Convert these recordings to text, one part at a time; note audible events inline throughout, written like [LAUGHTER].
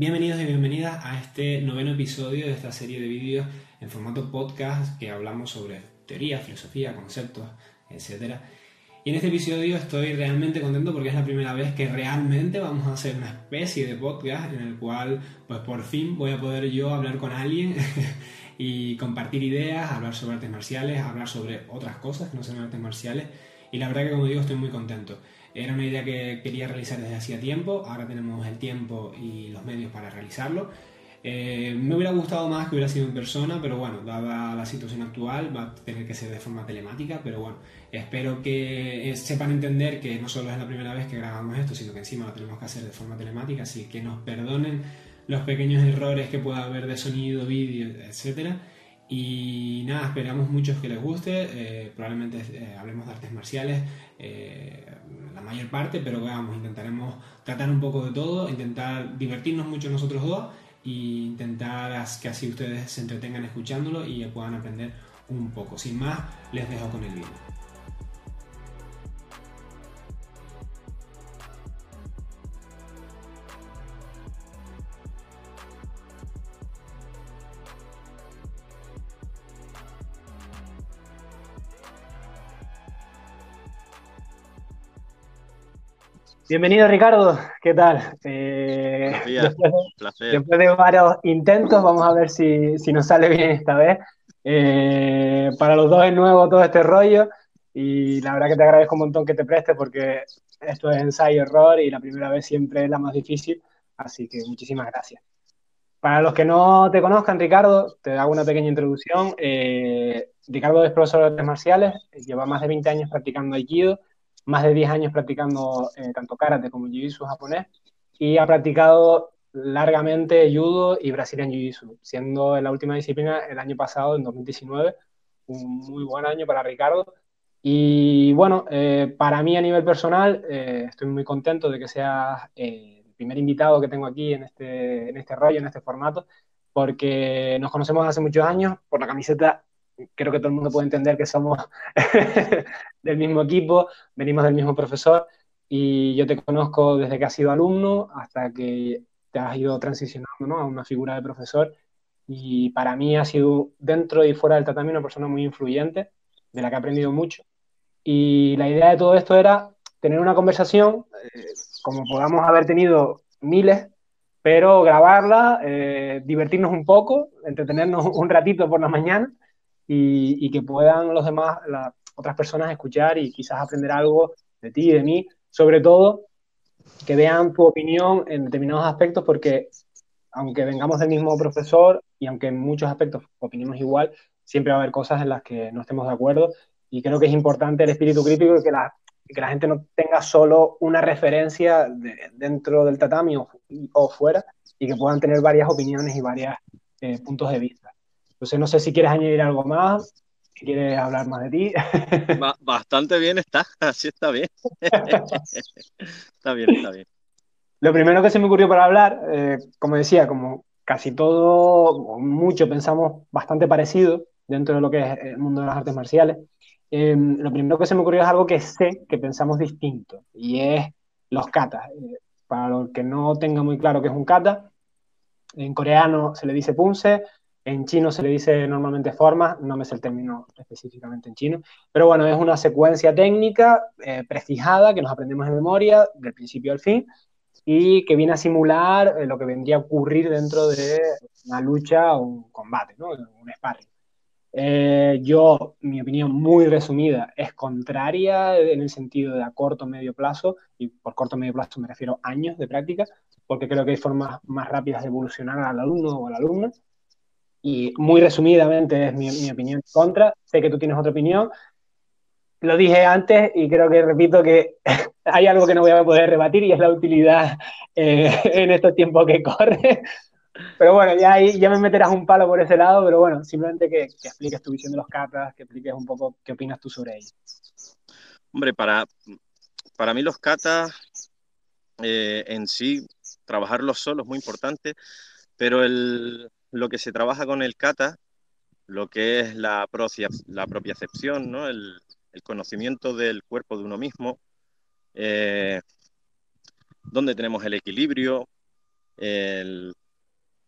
Bienvenidos y bienvenidas a este noveno episodio de esta serie de vídeos en formato podcast que hablamos sobre teoría, filosofía, conceptos, etc. Y en este episodio estoy realmente contento porque es la primera vez que realmente vamos a hacer una especie de podcast en el cual pues por fin voy a poder yo hablar con alguien [LAUGHS] y compartir ideas, hablar sobre artes marciales, hablar sobre otras cosas que no son artes marciales y la verdad que como digo estoy muy contento. Era una idea que quería realizar desde hacía tiempo, ahora tenemos el tiempo y los medios para realizarlo. Eh, me hubiera gustado más que hubiera sido en persona, pero bueno, dada la situación actual, va a tener que ser de forma telemática, pero bueno, espero que eh, sepan entender que no solo es la primera vez que grabamos esto, sino que encima lo tenemos que hacer de forma telemática, así que nos perdonen los pequeños errores que pueda haber de sonido, vídeo, etcétera y nada, esperamos muchos que les guste. Eh, probablemente eh, hablemos de artes marciales eh, la mayor parte, pero vamos, intentaremos tratar un poco de todo, intentar divertirnos mucho nosotros dos e intentar que así ustedes se entretengan escuchándolo y puedan aprender un poco. Sin más, les dejo con el vídeo. Bienvenido Ricardo, ¿qué tal? Eh, después, de varios intentos, vamos a ver si, nos sale bien esta vez. Eh, para los dos es nuevo todo este rollo y la verdad que te agradezco un montón que te prestes porque esto es ensayo-error y la primera vez siempre es la más difícil, así que muchísimas gracias. Para los que no te conozcan, Ricardo, te hago una pequeña introducción. Eh, Ricardo es profesor de artes marciales, lleva más de 20 años practicando Aikido más de 10 años practicando eh, tanto karate como jiu-jitsu japonés y ha practicado largamente judo y Brazilian jiu-jitsu, siendo la última disciplina el año pasado, en 2019, un muy buen año para Ricardo. Y bueno, eh, para mí a nivel personal, eh, estoy muy contento de que seas el primer invitado que tengo aquí en este, en este rollo, en este formato, porque nos conocemos hace muchos años por la camiseta creo que todo el mundo puede entender que somos [LAUGHS] del mismo equipo, venimos del mismo profesor y yo te conozco desde que has sido alumno hasta que te has ido transicionando a una figura de profesor y para mí ha sido dentro y fuera del tatami una persona muy influyente, de la que he aprendido mucho. Y la idea de todo esto era tener una conversación, eh, como podamos haber tenido miles, pero grabarla, eh, divertirnos un poco, entretenernos [LAUGHS] un ratito por la mañana y, que puedan los demás, las otras personas escuchar y quizás aprender algo de ti y de mí, sobre todo que vean tu opinión en determinados aspectos porque aunque vengamos del mismo profesor y aunque en muchos aspectos opinemos igual, siempre va a haber cosas en las que no estemos de acuerdo y creo que es importante el espíritu crítico y que la, que la gente no tenga solo una referencia dentro del tatami o, fuera y que puedan tener varias opiniones y varios eh, puntos de vista. Entonces, no sé si quieres añadir algo más, si quieres hablar más de ti. Bastante bien está, [LAUGHS] así está bien. [LAUGHS] está bien, está bien. Lo primero que se me ocurrió para hablar, eh, como decía, como casi todo, mucho pensamos bastante parecido dentro de lo que es el mundo de las artes marciales, eh, lo primero que se me ocurrió es algo que sé que pensamos distinto, y es los katas. Eh, para los que no tengan muy claro qué es un kata, en coreano se le dice punse, en chino se le dice normalmente forma, no me sé el término específicamente en chino, pero bueno, es una secuencia técnica eh, prefijada que nos aprendemos en memoria del principio al fin y que viene a simular eh, lo que vendría a ocurrir dentro de una lucha o un combate, ¿no? un sparring. Eh, yo, mi opinión muy resumida, es contraria en el sentido de a corto medio plazo, y por corto medio plazo me refiero a años de práctica, porque creo que hay formas más rápidas de evolucionar al alumno o a la alumna, y muy resumidamente es mi, opinión en contra. Sé que tú tienes otra opinión. Lo dije antes y creo que repito que [LAUGHS] hay algo que no voy a poder rebatir y es la utilidad eh, [LAUGHS] en estos tiempos que corre. Pero bueno, ya, ahí, ya me meterás un palo por ese lado, pero bueno, simplemente que, expliques tu visión de los katas, que expliques un poco qué opinas tú sobre ellos. Hombre, para, para mí los katas eh, en sí, trabajarlos solos es muy importante, pero el, lo que se trabaja con el kata, lo que es la, propia, la ¿no? el, conocimiento del cuerpo de uno mismo, eh, donde tenemos el equilibrio,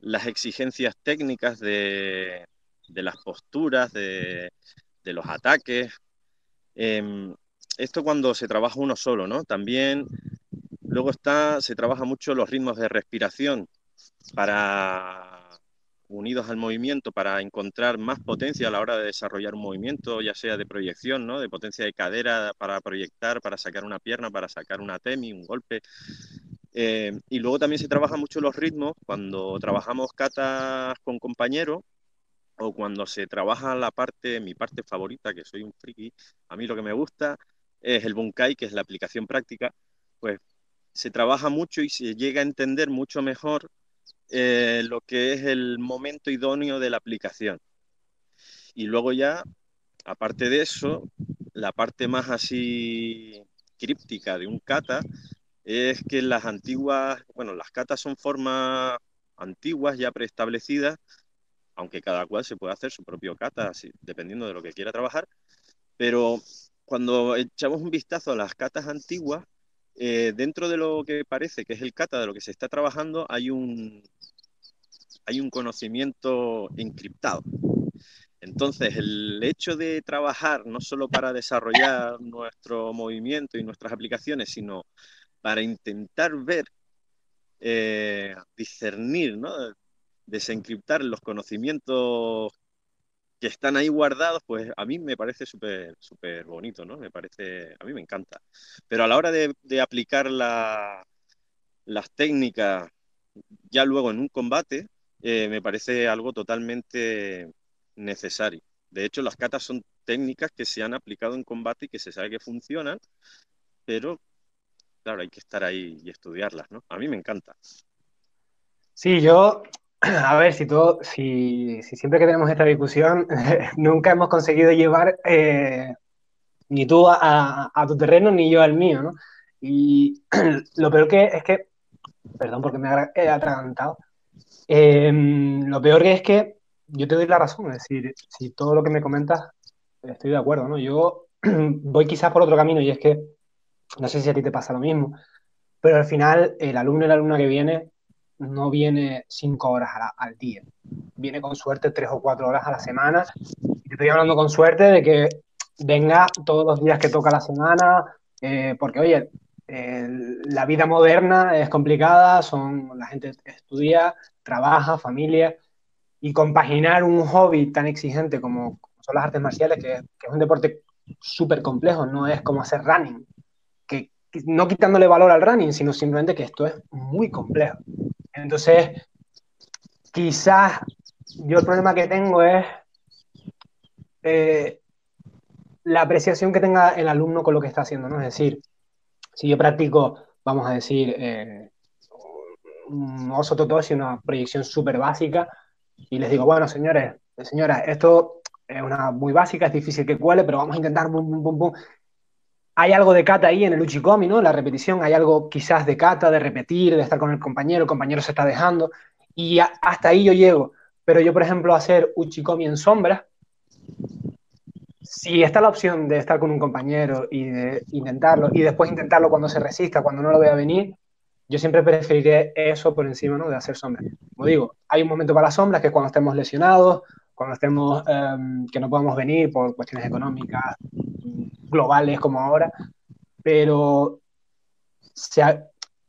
las exigencias técnicas de, las posturas, de, los ataques. Em, esto cuando se trabaja uno solo, ¿no? También luego está, se trabaja mucho los ritmos de respiración para unidos al movimiento para encontrar más potencia a la hora de desarrollar un movimiento, ya sea de proyección, ¿no? de potencia de cadera para proyectar, para sacar una pierna, para sacar una temi, un golpe. Eh, y luego también se trabaja mucho los ritmos cuando trabajamos catas con compañeros o cuando se trabaja la parte, mi parte favorita, que soy un friki, a mí lo que me gusta es el Bunkai, que es la aplicación práctica, pues se trabaja mucho y se llega a entender mucho mejor eh, lo que es el momento idóneo de la aplicación. Y luego ya, aparte de eso, la parte más así críptica de un kata es que las antiguas, bueno, las katas son formas antiguas ya preestablecidas, aunque cada cual se puede hacer su propio kata, así, dependiendo de lo que quiera trabajar, pero cuando echamos un vistazo a las katas antiguas, eh, dentro de lo que parece que es el kata, de lo que se está trabajando, hay un, hay un conocimiento encriptado. Entonces, el hecho de trabajar no solo para desarrollar nuestro movimiento y nuestras aplicaciones, sino para intentar ver, eh, discernir, ¿no? desencriptar los conocimientos que están ahí guardados, pues a mí me parece súper súper bonito, ¿no? Me parece, a mí me encanta. Pero a la hora de, aplicar las técnicas ya luego en un combate, eh, me parece algo totalmente necesario. De hecho, las catas son técnicas que se han aplicado en combate y que se sabe que funcionan, pero claro, hay que estar ahí y estudiarlas, ¿no? A mí me encanta. Sí, yo [CLEARS THROAT] a ver, si, todo, si, siempre que tenemos esta discusión, [LAUGHS] nunca hemos conseguido llevar eh, ni tú a, tu terreno ni yo al mío, ¿no? Y [CLEARS THROAT] lo peor que es que, perdón porque me he atragantado, em, lo peor que es que yo te doy la razón, es decir, si todo lo que me comentas, estoy de acuerdo, ¿no? Yo [CLEARS THROAT] voy quizás por otro camino y es que, no sé si a ti te pasa lo mismo, pero al final el alumno y la alumna que viene no viene cinco horas al día, viene con suerte tres o cuatro horas a la semana. Y estoy hablando con suerte de que venga todos los días que toca la semana, eh, porque oye, la vida moderna es complicada, son, la gente estudia, trabaja, familia, y compaginar un hobby tan exigente como, son las artes marciales, que, que es un deporte súper complejo, no es como hacer running, que no quitándole valor al running, sino simplemente que esto es muy complejo. Entonces, quizás yo el problema que tengo es eh, la apreciación que tenga el alumno con lo que está haciendo, ¿no? Es decir, si yo practico, vamos a decir, eh, un oso totoshi, una proyección súper básica, y les digo, bueno, señores, señoras, esto es una muy básica, es difícil que cuele, pero vamos a intentar, bum, bum, bum, bum hay algo de kata ahí en el uchikomi, ¿no? La repetición, hay algo quizás de kata, de repetir, de estar con el compañero, el compañero se está dejando, y hasta ahí yo llego. Pero yo, por ejemplo, hacer uchikomi en sombra, si está la opción de estar con un compañero y de intentarlo, y después intentarlo cuando se resista, cuando no lo vea venir, yo siempre preferiré eso por encima ¿no? de hacer sombra. Como digo, hay un momento para las sombras que es cuando estemos lesionados, cuando estemos, em, que no podamos venir por cuestiones económicas, globales como ahora, pero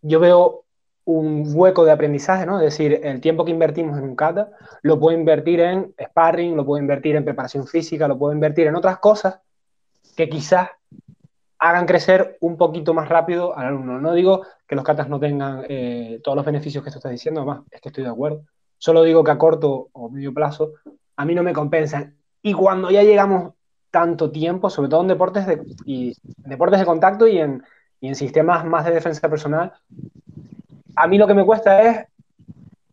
yo veo un hueco de aprendizaje, ¿no? Es decir, el tiempo que invertimos en un kata lo puedo invertir en sparring, lo puedo invertir en preparación física, lo puedo invertir en otras cosas que quizás hagan crecer un poquito más rápido al alumno. No digo que los katas no tengan eh, todos los beneficios que tú estás diciendo, además, es que estoy de acuerdo. Solo digo que a corto o medio plazo a mí no me compensan. Y cuando ya llegamos tanto tiempo, sobre todo en deportes de, deportes de contacto y en, y en sistemas más de defensa personal, a mí lo que me cuesta es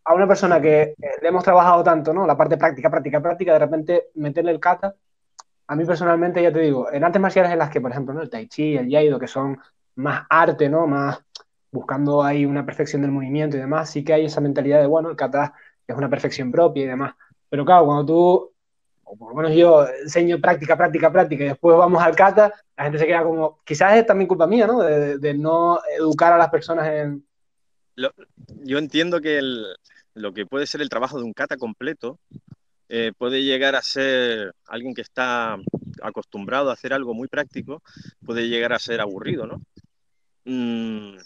a una persona que eh, le hemos trabajado tanto, ¿no? La parte práctica, práctica, práctica, de repente meterle el kata. A mí personalmente, ya te digo, en artes marciales en las que, por ejemplo, ¿no? el tai chi, el yaido, que son más arte, ¿no? Más buscando ahí una perfección del movimiento y demás, sí que hay esa mentalidad de, bueno, el kata es una perfección propia y demás. Pero claro, cuando tú o por lo menos yo enseño práctica, práctica, práctica, y después vamos al kata, la gente se queda como, quizás es también culpa mía, ¿no? De, no educar a las personas en, yo entiendo que lo que puede ser el trabajo de un kata completo eh, puede llegar a ser alguien que está acostumbrado a hacer algo muy práctico, puede llegar a ser aburrido, ¿no? Mm,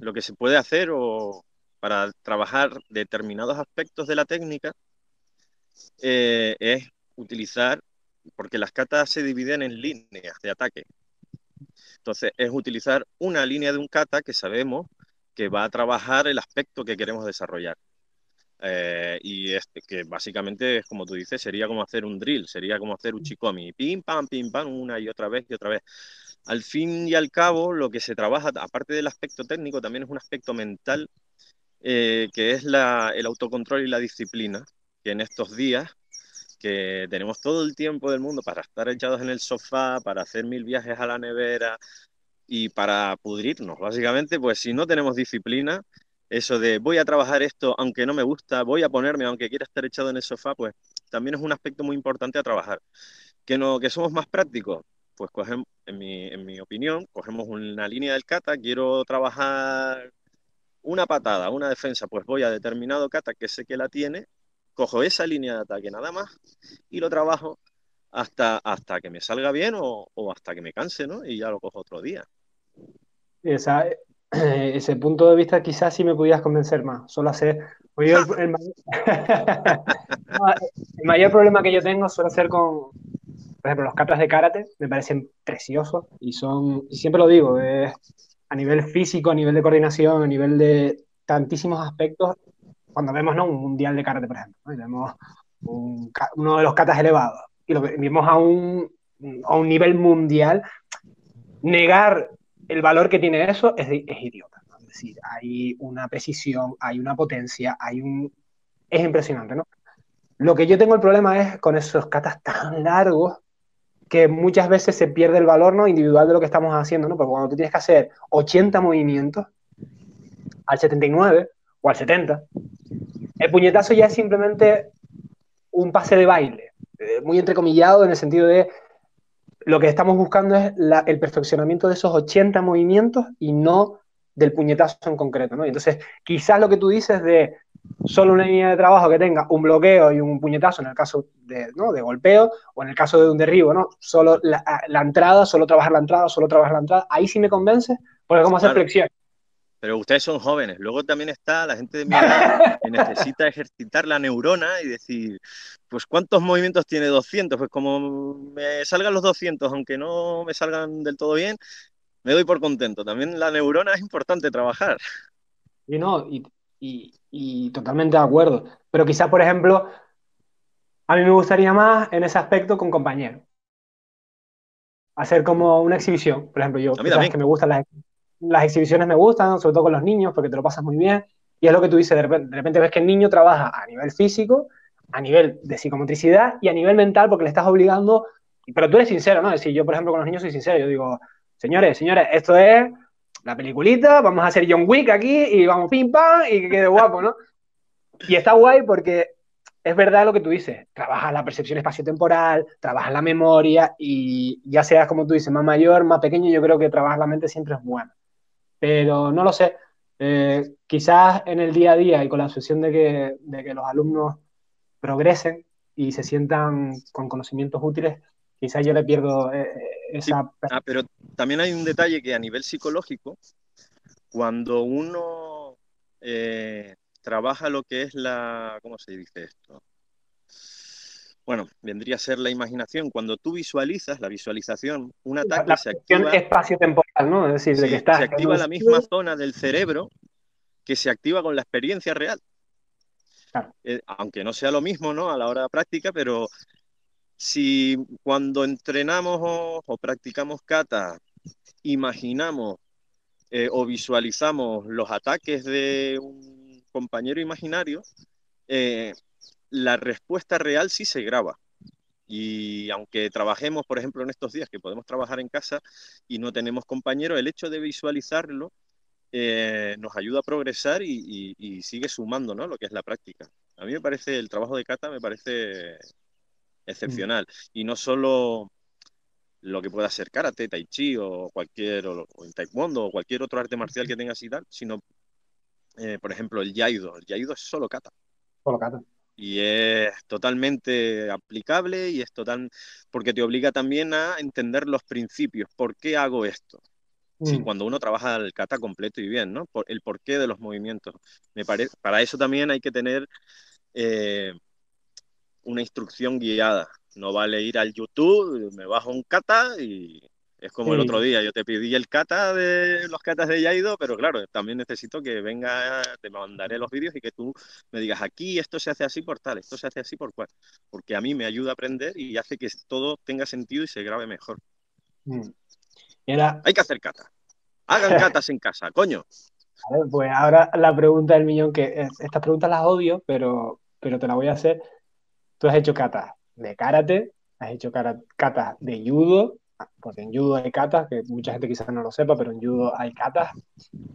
lo que se puede hacer o para trabajar determinados aspectos de la técnica eh, es utilizar, porque las katas se dividen en líneas de ataque. Entonces, es utilizar una línea de un kata que sabemos que va a trabajar el aspecto que queremos desarrollar. Eh, y este, que básicamente como tú dices, sería como hacer un drill, sería como hacer un chikomi, pim, pam, pim, pam, una y otra vez y otra vez. Al fin y al cabo, lo que se trabaja, aparte del aspecto técnico, también es un aspecto mental, eh, que es la, el autocontrol y la disciplina, que en estos días, que tenemos todo el tiempo del mundo para estar echados en el sofá, para hacer mil viajes a la nevera y para pudrirnos, básicamente, pues si no tenemos disciplina, eso de voy a trabajar esto aunque no me gusta, voy a ponerme aunque quiera estar echado en el sofá, pues también es un aspecto muy importante a trabajar. Que, no, que somos más prácticos, pues cogemos, en mi, en mi opinión, cogemos una línea del kata, quiero trabajar una patada, una defensa, pues voy a determinado kata que sé que la tiene, cojo esa línea de ataque nada más y lo trabajo hasta, hasta que me salga bien o, o hasta que me canse, ¿no? Y ya lo cojo otro día. Esa, [CLEARS THROAT] ese punto de vista quizás sí me pudieras convencer más. Solo hacer... [LAUGHS] [LAUGHS] el, mayor... problema que yo tengo suele ser con, por ejemplo, los katas de karate. Me parecen preciosos y son, y siempre lo digo, a nivel físico, a nivel de coordinación, a nivel de tantísimos aspectos. Cuando vemos ¿no? un mundial de karate, por ejemplo, vemos uno de los katas elevados y lo vemos a un, a un nivel mundial, negar el valor que tiene eso es, es idiota. Es decir, hay una precisión, hay una potencia, hay un... Es impresionante, ¿no? Lo que yo tengo el problema es con esos katas tan largos que muchas veces se pierde el valor ¿no? individual de lo que estamos haciendo, ¿no? Porque cuando tú tienes que hacer 80 movimientos al 79 o al 70, el puñetazo ya es simplemente un pase de baile, eh, muy entrecomillado en el sentido de lo que estamos buscando es el perfeccionamiento de esos 80 movimientos y no del puñetazo en concreto, ¿no? entonces, quizás lo que tú dices de solo una línea de trabajo que tenga un bloqueo y un puñetazo en el caso de, ¿no? de golpeo o en el caso de un derribo, ¿no? Solo la, entrada, solo trabajar la entrada, solo trabajar la entrada, ahí sí me convence, porque como hacer flexión. Pero ustedes son jóvenes. Luego también está la gente de mi edad que necesita ejercitar la neurona y decir, pues ¿cuántos movimientos tiene 200? Pues como me salgan los 200, aunque no me salgan del todo bien, me doy por contento. También la neurona es importante trabajar. Y no, y, totalmente de acuerdo. Pero quizás, por ejemplo, a mí me gustaría más en ese aspecto con compañeros. Hacer como una exhibición. Por ejemplo, yo, que me gustan las las exhibiciones me gustan, sobre todo con los niños, porque te lo pasas muy bien. Y es lo que tú dices, de repente, ves que el niño trabaja a nivel físico, a nivel de psicomotricidad y a nivel mental, porque le estás obligando. Pero tú eres sincero, ¿no? Es decir, yo, por ejemplo, con los niños soy sincero. Yo digo, señores, señores, esto es la peliculita, vamos a hacer John Wick aquí y vamos pim pam y que quede guapo, ¿no? Y está guay porque es verdad lo que tú dices, trabajas la percepción espaciotemporal, trabajas la memoria y ya seas como tú dices, más mayor, más pequeño, yo creo que trabajar la mente siempre es bueno pero no lo sé. Eh, quizás en el día a día y con la obsesión de que, de que los alumnos progresen y se sientan con conocimientos útiles, quizás yo le pierdo eh, eh, esa... Ah, pero también hay un detalle que a nivel psicológico, cuando uno trabaja lo que es la... ¿Cómo se dice esto? Bueno, vendría a ser la imaginación. Cuando tú visualizas, la visualización, un ataque se activa. espacio-temporal, ¿no? Es decir, de que está. Se activa la misma zona del cerebro que se activa con la experiencia real. Eh, aunque no sea lo mismo, ¿no? A la hora de práctica, pero si cuando entrenamos o, practicamos kata, imaginamos eh, o visualizamos los ataques de un compañero imaginario, eh, la respuesta real sí se graba. Y aunque trabajemos, por ejemplo, en estos días que podemos trabajar en casa y no tenemos compañeros, el hecho de visualizarlo eh, nos ayuda a progresar y, sigue sumando ¿no? lo que es la práctica. A mí me parece, el trabajo de Kata me parece excepcional. Mm. Y no solo lo que pueda ser karate, tai chi o cualquier, o, taekwondo o cualquier otro arte marcial que tengas y tal, sino eh, por ejemplo, el Yaido. El Yaido es solo kata. Solo kata. Y es totalmente aplicable y es total, porque te obliga también a entender los principios. ¿Por qué hago esto? Mm. cuando uno trabaja el kata completo y bien, ¿no? Por, el porqué de los movimientos. Me parece, para eso también hay que tener eh, una instrucción guiada. No vale ir al YouTube, me bajo un kata y es como el otro día, yo te pedí el kata de los katas de Yaido, pero claro, también necesito que venga, te mandaré los vídeos y que tú me digas aquí esto se hace así por tal, esto se hace así por cual, porque a mí me ayuda a aprender y hace que todo tenga sentido y se grabe mejor. Mm. Hay que hacer kata. Hagan [LAUGHS] catas en casa, coño. pues ahora la pregunta del millón, que estas preguntas las odio, pero, pero te la voy a hacer. Tú has hecho catas de karate, has hecho catas de judo, porque en judo hay catas, que mucha gente quizás no lo sepa, pero en judo hay catas.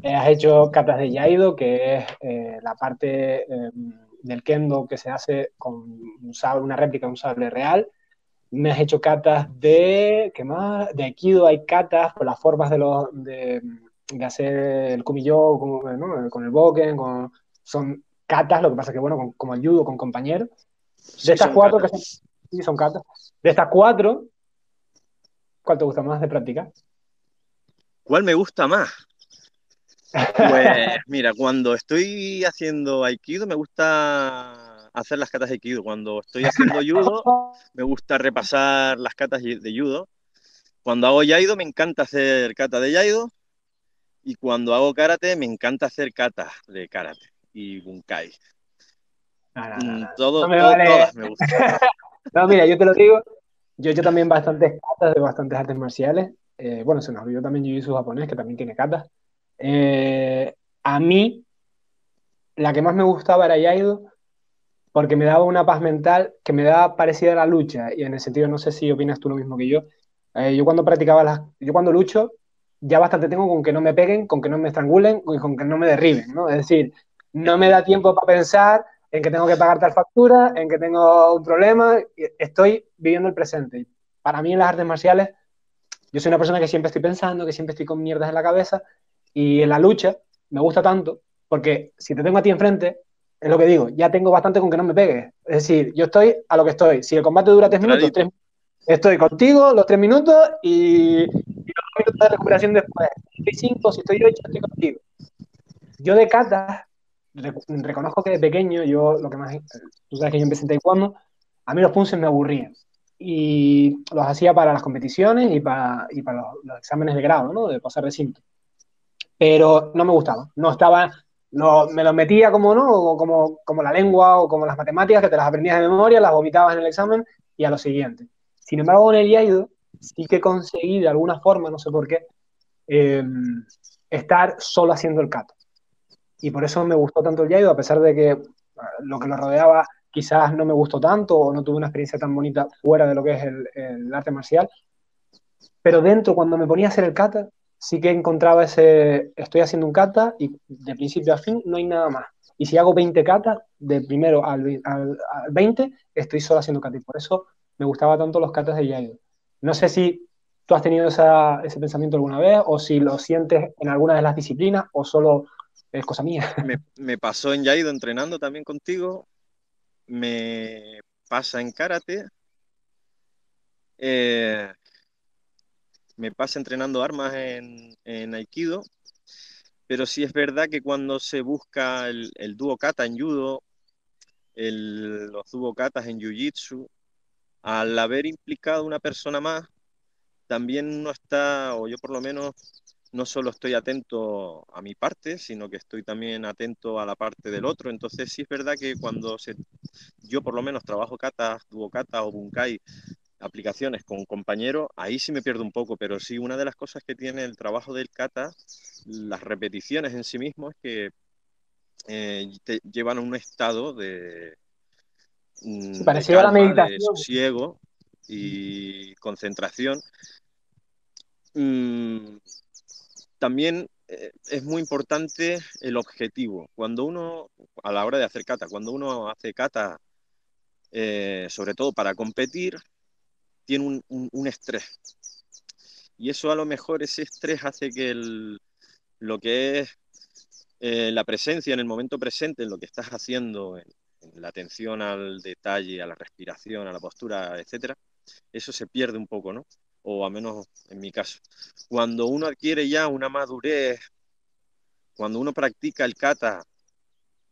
Eh, has hecho catas de yaido, que es eh, la parte em, del kendo que se hace con un sable, una réplica de un sable real. Me has hecho catas de, ¿qué más? De aikido hay catas con las formas de los, de, hacer el kumillo con, con el boken, con, son catas, lo que pasa que, bueno, como el judo con compañeros. De estas cuatro, que son, sí, son catas. De estas cuatro, ¿Cuál te gusta más de practicar? ¿Cuál me gusta más? Pues mira, cuando estoy haciendo aikido me gusta hacer las catas de aikido. Cuando estoy haciendo judo me gusta repasar las catas de judo. Cuando hago yaido me encanta hacer kata de yaido. Y cuando hago karate me encanta hacer kata de karate y bunkai. Mm, todo, todas me gustan. [LAUGHS] no, mira, yo te lo digo, yo he hecho también bastantes catas de bastantes artes marciales. Eh, bueno, se nos olvidó también Jiu-Jitsu japonés, que también tiene catas. Eh, a mí, la que más me gustaba era Yaido, porque me daba una paz mental que me daba parecida a la lucha. Y en el sentido, no sé si opinas tú lo mismo que yo. Eh, yo cuando practicaba las. Yo cuando lucho, ya bastante tengo con que no me peguen, con que no me estrangulen y con que no me derriben, ¿no? Es decir, no me da tiempo para pensar en que tengo que pagar tal factura, en que tengo un problema, estoy viviendo el presente. Para mí en las artes marciales, yo soy una persona que siempre estoy pensando, que siempre estoy con mierdas en la cabeza, y en la lucha me gusta tanto, porque si te tengo a ti enfrente, es lo que digo, ya tengo bastante con que no me pegues. Es decir, yo estoy a lo que estoy. Si el combate dura tres minutos, estoy contigo los tres minutos y, y, los minutos de recuperación después. Si estoy cinco, si estoy ocho, estoy contigo. Yo de reconozco que de pequeño, yo lo que más, tú sabes que yo empecé en taekwondo, a mí los punces me aburrían. Y los hacía para las competiciones y para, y para los, exámenes de grado, ¿no? De pasar recinto. Pero no me gustaba. No estaba, no, me los metía como, ¿no? Como, como la lengua o como las matemáticas, que te las aprendías de memoria, las vomitabas en el examen y a lo siguiente. Sin embargo, en el IAIDO sí que conseguí de alguna forma, no sé por qué, eh, estar solo haciendo el cato y por eso me gustó tanto el Yaido, a pesar de que ah, lo que lo rodeaba quizás no me gustó tanto o no tuve una experiencia tan bonita fuera de lo que es el, arte marcial. Pero dentro, cuando me ponía a hacer el kata, sí que encontraba ese, estoy haciendo un kata y de principio a fin no hay nada más. Y si hago 20 katas, de primero al, al, 20, estoy solo haciendo kata. Y por eso me gustaban tanto los katas de Yaido. No sé si tú has tenido ese pensamiento alguna vez o si lo sientes en alguna de las disciplinas o solo es cosa mía. [LAUGHS] Me, pasó en Yaido entrenando también contigo, me pasa en karate, eh, me pasa entrenando armas en, Aikido, pero sí es verdad que cuando se busca el, el dúo kata en judo, los dúo katas en jiu-jitsu, al haber implicado una persona más, también no está, o yo por lo menos no solo estoy atento a mi parte, sino que estoy también atento a la parte del otro. Entonces sí es verdad que cuando se, yo por lo menos trabajo kata, kata o bunkai, aplicaciones con compañeros, ahí sí me pierdo un poco, pero sí una de las cosas que tiene el trabajo del kata, las repeticiones en sí mismo, es que eh, te llevan a un estado de, mm, parecido a la meditación. de sosiego y concentración. Mm, también eh, es muy importante el objetivo. Cuando uno, a la hora de hacer kata, cuando uno hace kata, eh, sobre todo para competir, tiene un, estrés. Y eso a lo mejor, ese estrés hace que lo que es eh, la presencia en el momento presente, en lo que estás haciendo, en, la atención al detalle, a la respiración, a la postura, etcétera, eso se pierde un poco, ¿no? O al menos en mi caso. Cuando uno adquiere ya una madurez, cuando uno practica el kata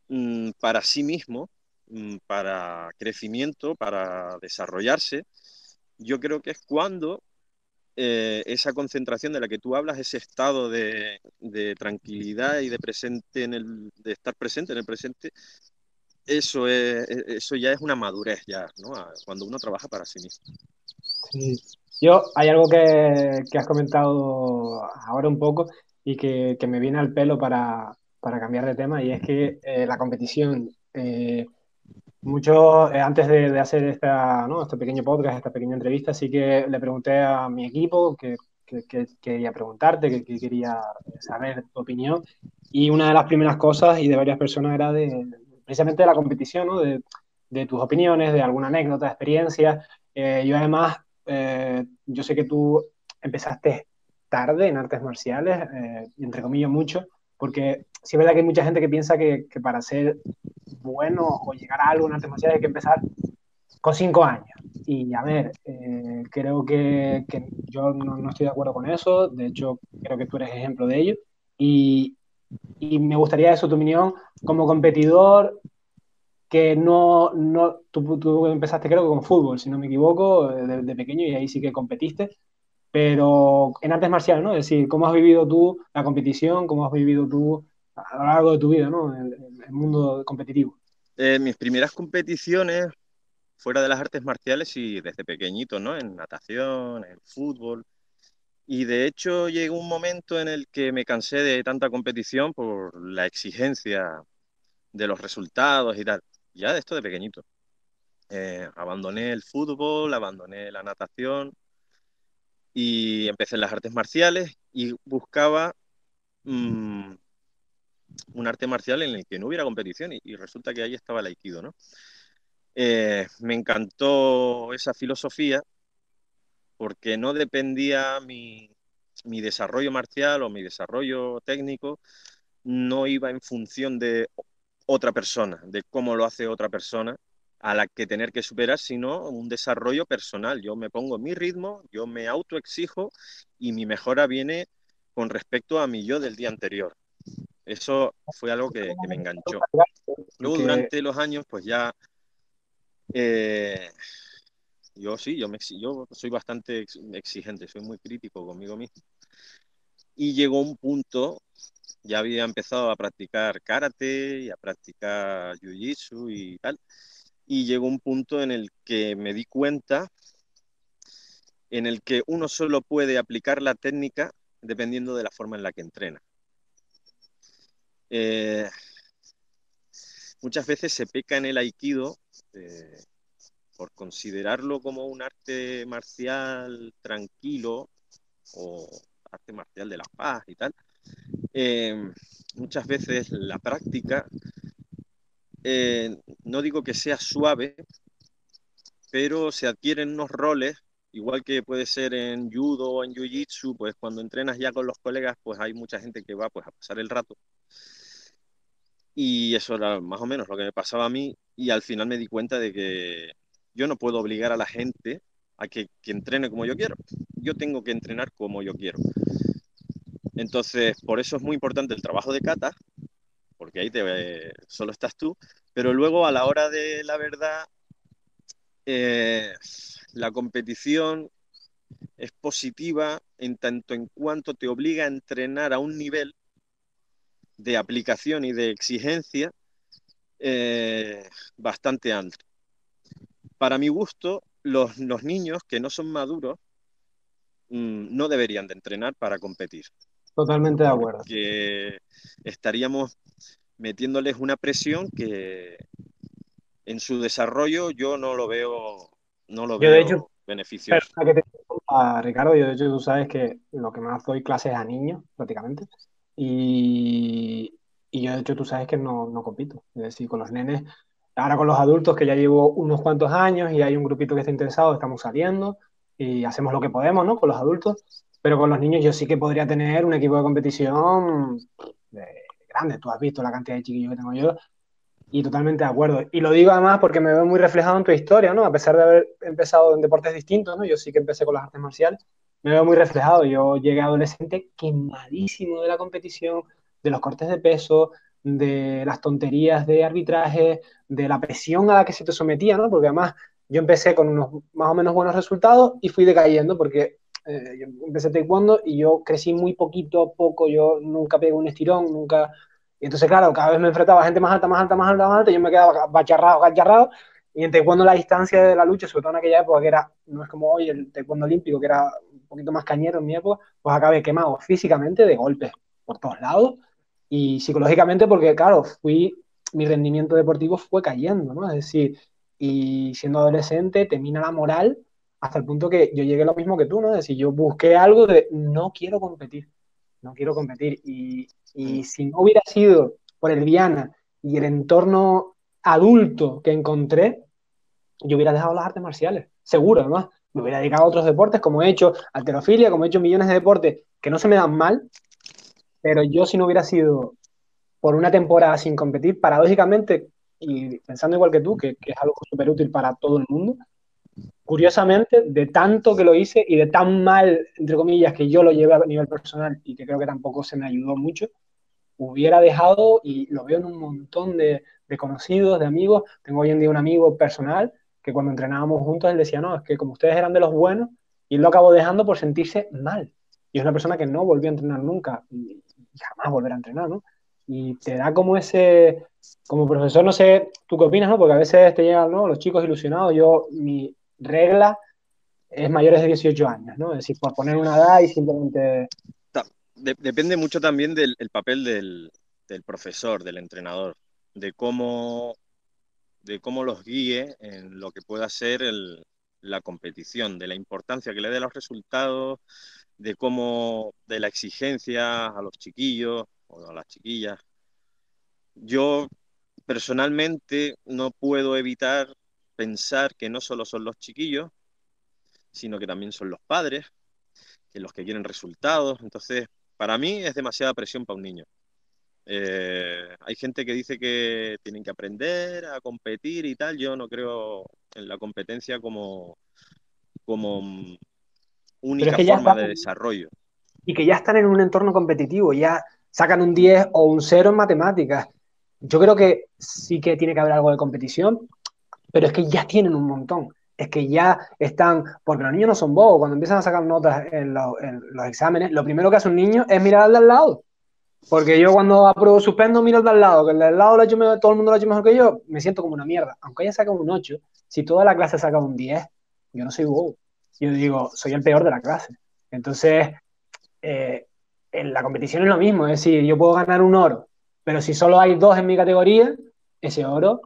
mm, para sí mismo, mm, para crecimiento, para desarrollarse, yo creo que es cuando eh, esa concentración de la que tú hablas, ese estado de, tranquilidad y de presente en el, de estar presente en el presente, eso es, e, eso ya es una madurez ya, ¿no? Cuando uno trabaja para sí mismo. Sí. Yo, hay algo que, has comentado ahora un poco y que, me viene al pelo para, cambiar de tema, y es que eh, la competición, eh, mucho, eh, antes de, hacer esta, ¿no? este pequeño podcast, esta pequeña entrevista, sí que le pregunté a mi equipo que, quería preguntarte, que, quería saber tu opinión. Y una de las primeras cosas, y de varias personas, era de, precisamente de la competición, ¿no? de, tus opiniones, de alguna anécdota, experiencia. Eh, yo además, eh, yo sé que tú empezaste tarde en artes marciales, entre comillas mucho, porque sí es verdad que hay mucha gente que piensa que, que para ser bueno o llegar a algo en artes marciales hay que empezar con cinco años. Y a ver, eh, creo que, que yo no, no, estoy de acuerdo con eso, de hecho creo que tú eres ejemplo de ello. Y, y me gustaría eso, tu opinión, como competidor, que no, no tú, tú, empezaste creo que con fútbol, si no me equivoco, de, de, pequeño y ahí sí que competiste, pero en artes marciales, ¿no? Es decir, ¿cómo has vivido tú la competición? ¿Cómo has vivido tú a lo largo de tu vida, ¿no? En el, mundo competitivo. Eh, mis primeras competiciones fuera de las artes marciales y desde pequeñito, ¿no? En natación, en fútbol. Y de hecho llegó un momento en el que me cansé de tanta competición por la exigencia de los resultados y tal. Ya de esto de pequeñito. Eh, abandoné el fútbol, abandoné la natación y empecé en las artes marciales y buscaba mmm, un arte marcial en el que no hubiera competición y, resulta que ahí estaba el aikido, ¿no? Eh, me encantó esa filosofía porque no dependía mi, mi desarrollo marcial o mi desarrollo técnico, no iba en función de otra persona, de cómo lo hace otra persona a la que tener que superar, sino un desarrollo personal. Yo me pongo mi ritmo, yo me autoexijo y mi mejora viene con respecto a mi yo del día anterior. Eso fue algo que, me enganchó. Luego durante los años, pues ya, eh, yo sí, yo, me, yo soy bastante exigente, soy muy crítico conmigo mismo. Y llegó un punto, ya había empezado a practicar karate y a practicar jiu-jitsu y tal, y llegó un punto en el que me di cuenta en el que uno solo puede aplicar la técnica dependiendo de la forma en la que entrena. Eh, muchas veces se peca en el aikido eh, por considerarlo como un arte marcial tranquilo o arte marcial de la paz y tal. Eh, muchas veces la práctica, no digo que sea suave, pero se adquieren unos roles igual que puede ser en judo o en jiu-jitsu, pues cuando entrenas ya con los colegas, pues hay mucha gente que va pues a pasar el rato y eso era más o menos lo que me pasaba a mí y al final me di cuenta de que yo no puedo obligar a la gente a que, entrene como yo quiero. Yo tengo que entrenar como yo quiero. Entonces, por eso es muy importante el trabajo de kata, porque ahí te, solo estás tú, pero luego a la hora de la verdad, eh, la competición es positiva en tanto en cuanto te obliga a entrenar a un nivel de aplicación y de exigencia eh, bastante alto. Para mi gusto, los, niños que no son maduros mm, no deberían de entrenar para competir. Totalmente de acuerdo. Que estaríamos metiéndoles una presión que en su desarrollo yo no lo veo, no lo veo de hecho, beneficioso. Ricardo, yo de hecho tú sabes que lo que más doy clases a niños, prácticamente, y, yo, de hecho, tú sabes que no, no compito. Es decir, con los nenes, ahora con los adultos, que ya llevo unos cuantos años y hay un grupito que está interesado, estamos saliendo y hacemos lo que podemos, ¿no? Con los adultos. Pero con los niños yo sí que podría tener un equipo de competición de, grande. Tú has visto la cantidad de chiquillos que tengo yo y totalmente de acuerdo. Y lo digo además porque me veo muy reflejado en tu historia, ¿no? A pesar de haber empezado en deportes distintos, ¿no? Yo sí que empecé con las artes marciales, me veo muy reflejado. Yo llegué adolescente quemadísimo de la competición, de los cortes de peso, de las tonterías de arbitraje, de la presión a la que se te sometía, ¿no? Porque además yo empecé con unos más o menos buenos resultados y fui decayendo porque eh, yo empecé taekwondo y yo crecí muy poquito a poco, yo nunca pegué un estirón, nunca y entonces, claro, cada vez me enfrentaba a gente más alta, más alta, más alta, más alta, y yo me quedaba bacharrado, bacharrado. Y en taekwondo la distancia de la lucha, sobre todo en aquella época, que era, no es como hoy el taekwondo olímpico, que era un poquito más cañero en mi época, pues acabé quemado físicamente de golpes por todos lados y psicológicamente porque, claro, fui, mi rendimiento deportivo fue cayendo, ¿no? Es decir, y siendo adolescente te mina la moral hasta el punto que yo llegué lo mismo que tú, ¿no? Es decir, yo busqué algo de no quiero competir, no quiero competir. Y, y si no hubiera sido por el Viana y el entorno adulto que encontré, yo hubiera dejado las artes marciales, seguro además. Me hubiera dedicado a otros deportes, como he hecho alterofilia, como he hecho millones de deportes que no se me dan mal, pero yo si no hubiera sido por una temporada sin competir, paradójicamente, y pensando igual que tú, que, que es algo súper útil para todo el mundo, curiosamente, de tanto que lo hice y de tan mal, entre comillas, que yo lo llevé a nivel personal y que creo que tampoco se me ayudó mucho, hubiera dejado, y lo veo en un montón de, conocidos, de amigos, tengo hoy en día un amigo personal que cuando entrenábamos juntos él decía, no, es que como ustedes eran de los buenos, y él lo acabó dejando por sentirse mal. Y es una persona que no volvió a entrenar nunca y, jamás volverá a entrenar, ¿no? Y te da como ese, como profesor, no sé, tú qué opinas, ¿no? Porque a veces te llegan, ¿no? Los chicos ilusionados, yo, mi regla es mayores de 18 años, ¿no? Es decir, por poner una edad y simplemente depende mucho también del papel del, profesor, del entrenador, de cómo, de cómo los guíe en lo que pueda ser la competición, de la importancia que le dé los resultados, de cómo, de la exigencia a los chiquillos o a las chiquillas. Yo personalmente no puedo evitar pensar que no solo son los chiquillos, sino que también son los padres, que los que quieren resultados. Entonces, para mí es demasiada presión para un niño. Eh, hay gente que dice que tienen que aprender a competir y tal. Yo no creo en la competencia como, como única forma de desarrollo. Y que ya están en un entorno competitivo, ya sacan un 10 o un 0 en matemáticas. Yo creo que sí que tiene que haber algo de competición, pero es que ya tienen un montón es que ya están, porque los niños no son bobos, cuando empiezan a sacar notas en, los exámenes, lo primero que hace un niño es mirar al de al lado. Porque yo cuando apruebo suspendo, miro al de al lado, que el de al lado lo ha hecho todo el mundo lo ha hecho mejor que yo, me siento como una mierda. Aunque haya sacado un 8, si toda la clase saca un 10, yo no soy bobo. Yo digo, soy el peor de la clase. Entonces, eh, en la competición es lo mismo, es decir, yo puedo ganar un oro, pero si solo hay dos en mi categoría, ese oro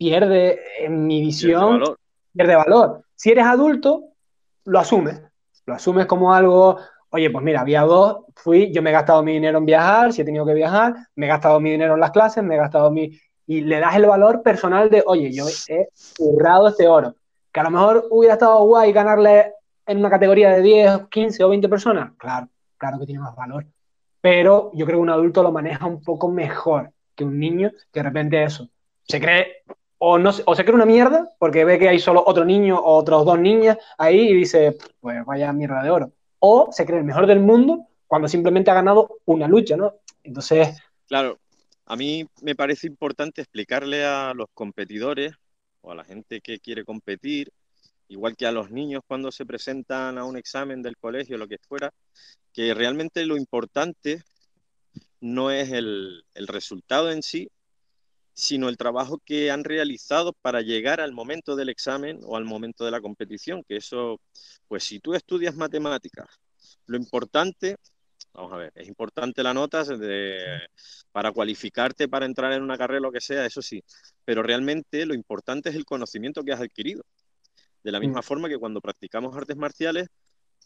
pierde en mi visión pierde valor. Si eres adulto, lo asumes. Lo asumes como algo, oye, pues mira, había dos, fui, yo me he gastado mi dinero en viajar, si he tenido que viajar, me he gastado mi dinero en las clases, me he gastado mi... Y le das el valor personal de, oye, yo he currado este oro. Que a lo mejor hubiera estado guay ganarle en una categoría de 10, 15 o 20 personas. Claro, claro que tiene más valor. Pero yo creo que un adulto lo maneja un poco mejor que un niño que de repente eso. Se cree o, no, o se cree una mierda porque ve que hay solo otro niño o otros dos niñas ahí y dice, pues vaya mierda de oro. O se cree el mejor del mundo cuando simplemente ha ganado una lucha, ¿no? Entonces... Claro, a mí me parece importante explicarle a los competidores o a la gente que quiere competir, igual que a los niños cuando se presentan a un examen del colegio, lo que fuera, que realmente lo importante no es el, el resultado en sí, sino el trabajo que han realizado para llegar al momento del examen o al momento de la competición, que eso, pues si tú estudias matemáticas, lo importante, vamos a ver, es importante la nota para cualificarte para entrar en una carrera, lo que sea, eso sí, pero realmente lo importante es el conocimiento que has adquirido. De la mm. misma forma que cuando practicamos artes marciales,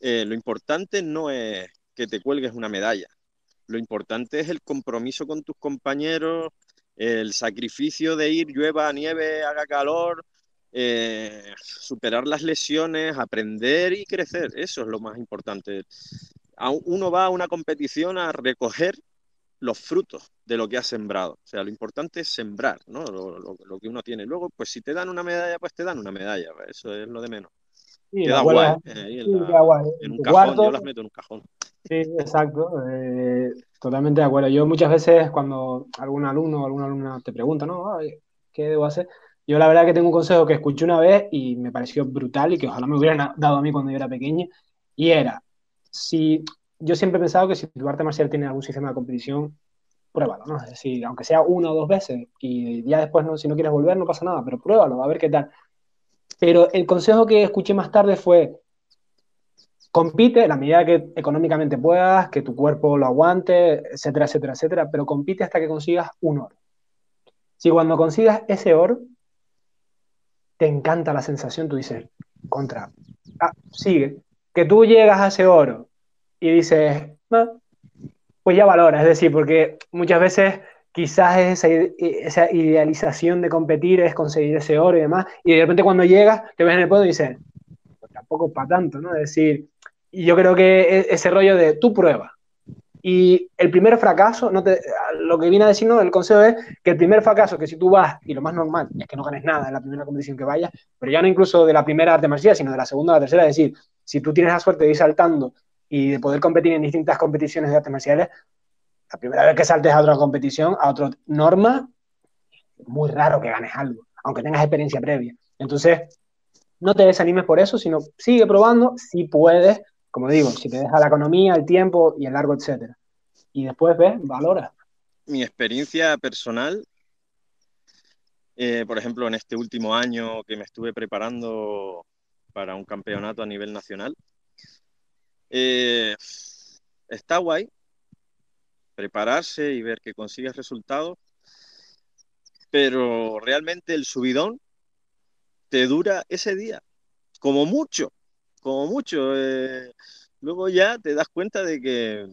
eh, lo importante no es que te cuelgues una medalla, lo importante es el compromiso con tus compañeros, el sacrificio de ir, llueva, nieve, haga calor, eh, superar las lesiones, aprender y crecer. Eso es lo más importante. Uno va a una competición a recoger los frutos de lo que has sembrado. O sea, lo importante es sembrar, ¿no? Lo, que uno tiene. Luego, pues si te dan una medalla, pues te dan una medalla. Eso es lo de menos. Sí, Queda guay. en, un cajón, yo las meto en un cajón. Sí, exacto. Eh, totalmente de acuerdo. Yo muchas veces cuando algún alumno o alguna alumna te pregunta, ¿no? ¿Qué debo hacer? Yo la verdad que tengo un consejo que escuché una vez y me pareció brutal y que ojalá me hubieran dado a mí cuando yo era pequeño. Y era, si yo siempre he pensado que si tu arte marcial tiene algún sistema de competición, pruébalo, ¿no? Es decir, aunque sea una o dos veces y ya después, no, si no quieres volver, no pasa nada, pero pruébalo, a ver qué tal. Pero el consejo que escuché más tarde fue, compite la medida que económicamente puedas, que tu cuerpo lo aguante, etcétera, etcétera, etcétera, pero compite hasta que consigas un oro. Si cuando consigas ese oro, te encanta la sensación, tú dices, contra, ah, sigue, que tú llegas a ese oro y dices, ah, pues ya valora, es decir, porque muchas veces quizás esa, esa, idealización de competir es conseguir ese oro y demás, y de repente cuando llegas, te ves en el podio y dices, tampoco para tanto, ¿no? Es decir, yo creo que e, ese rollo de tu prueba. Y el primer fracaso, no te, lo que viene a decir, el consejo es que el primer fracaso, que si tú vas, y lo más normal es que no ganes nada en la primera competición que vayas, pero ya no incluso de la primera arte marcial, sino de la segunda o la tercera, es decir, si tú tienes la suerte de ir saltando y de poder competir en distintas competiciones de artes marciales, la primera vez que saltes a otra competición, a otra norma, muy raro que ganes algo, aunque tengas experiencia previa. Entonces, no te desanimes por eso, sino sigue probando, si puedes, como digo, si te deja la economía, el tiempo y el largo, etcétera. Y después ves, valora. Mi experiencia personal, eh, por ejemplo, en este último año que me estuve preparando para un campeonato a nivel nacional, eh, está guay prepararse y ver que consigues resultados, pero realmente el subidón te dura ese día, como mucho, como mucho. Eh, luego ya te das cuenta de que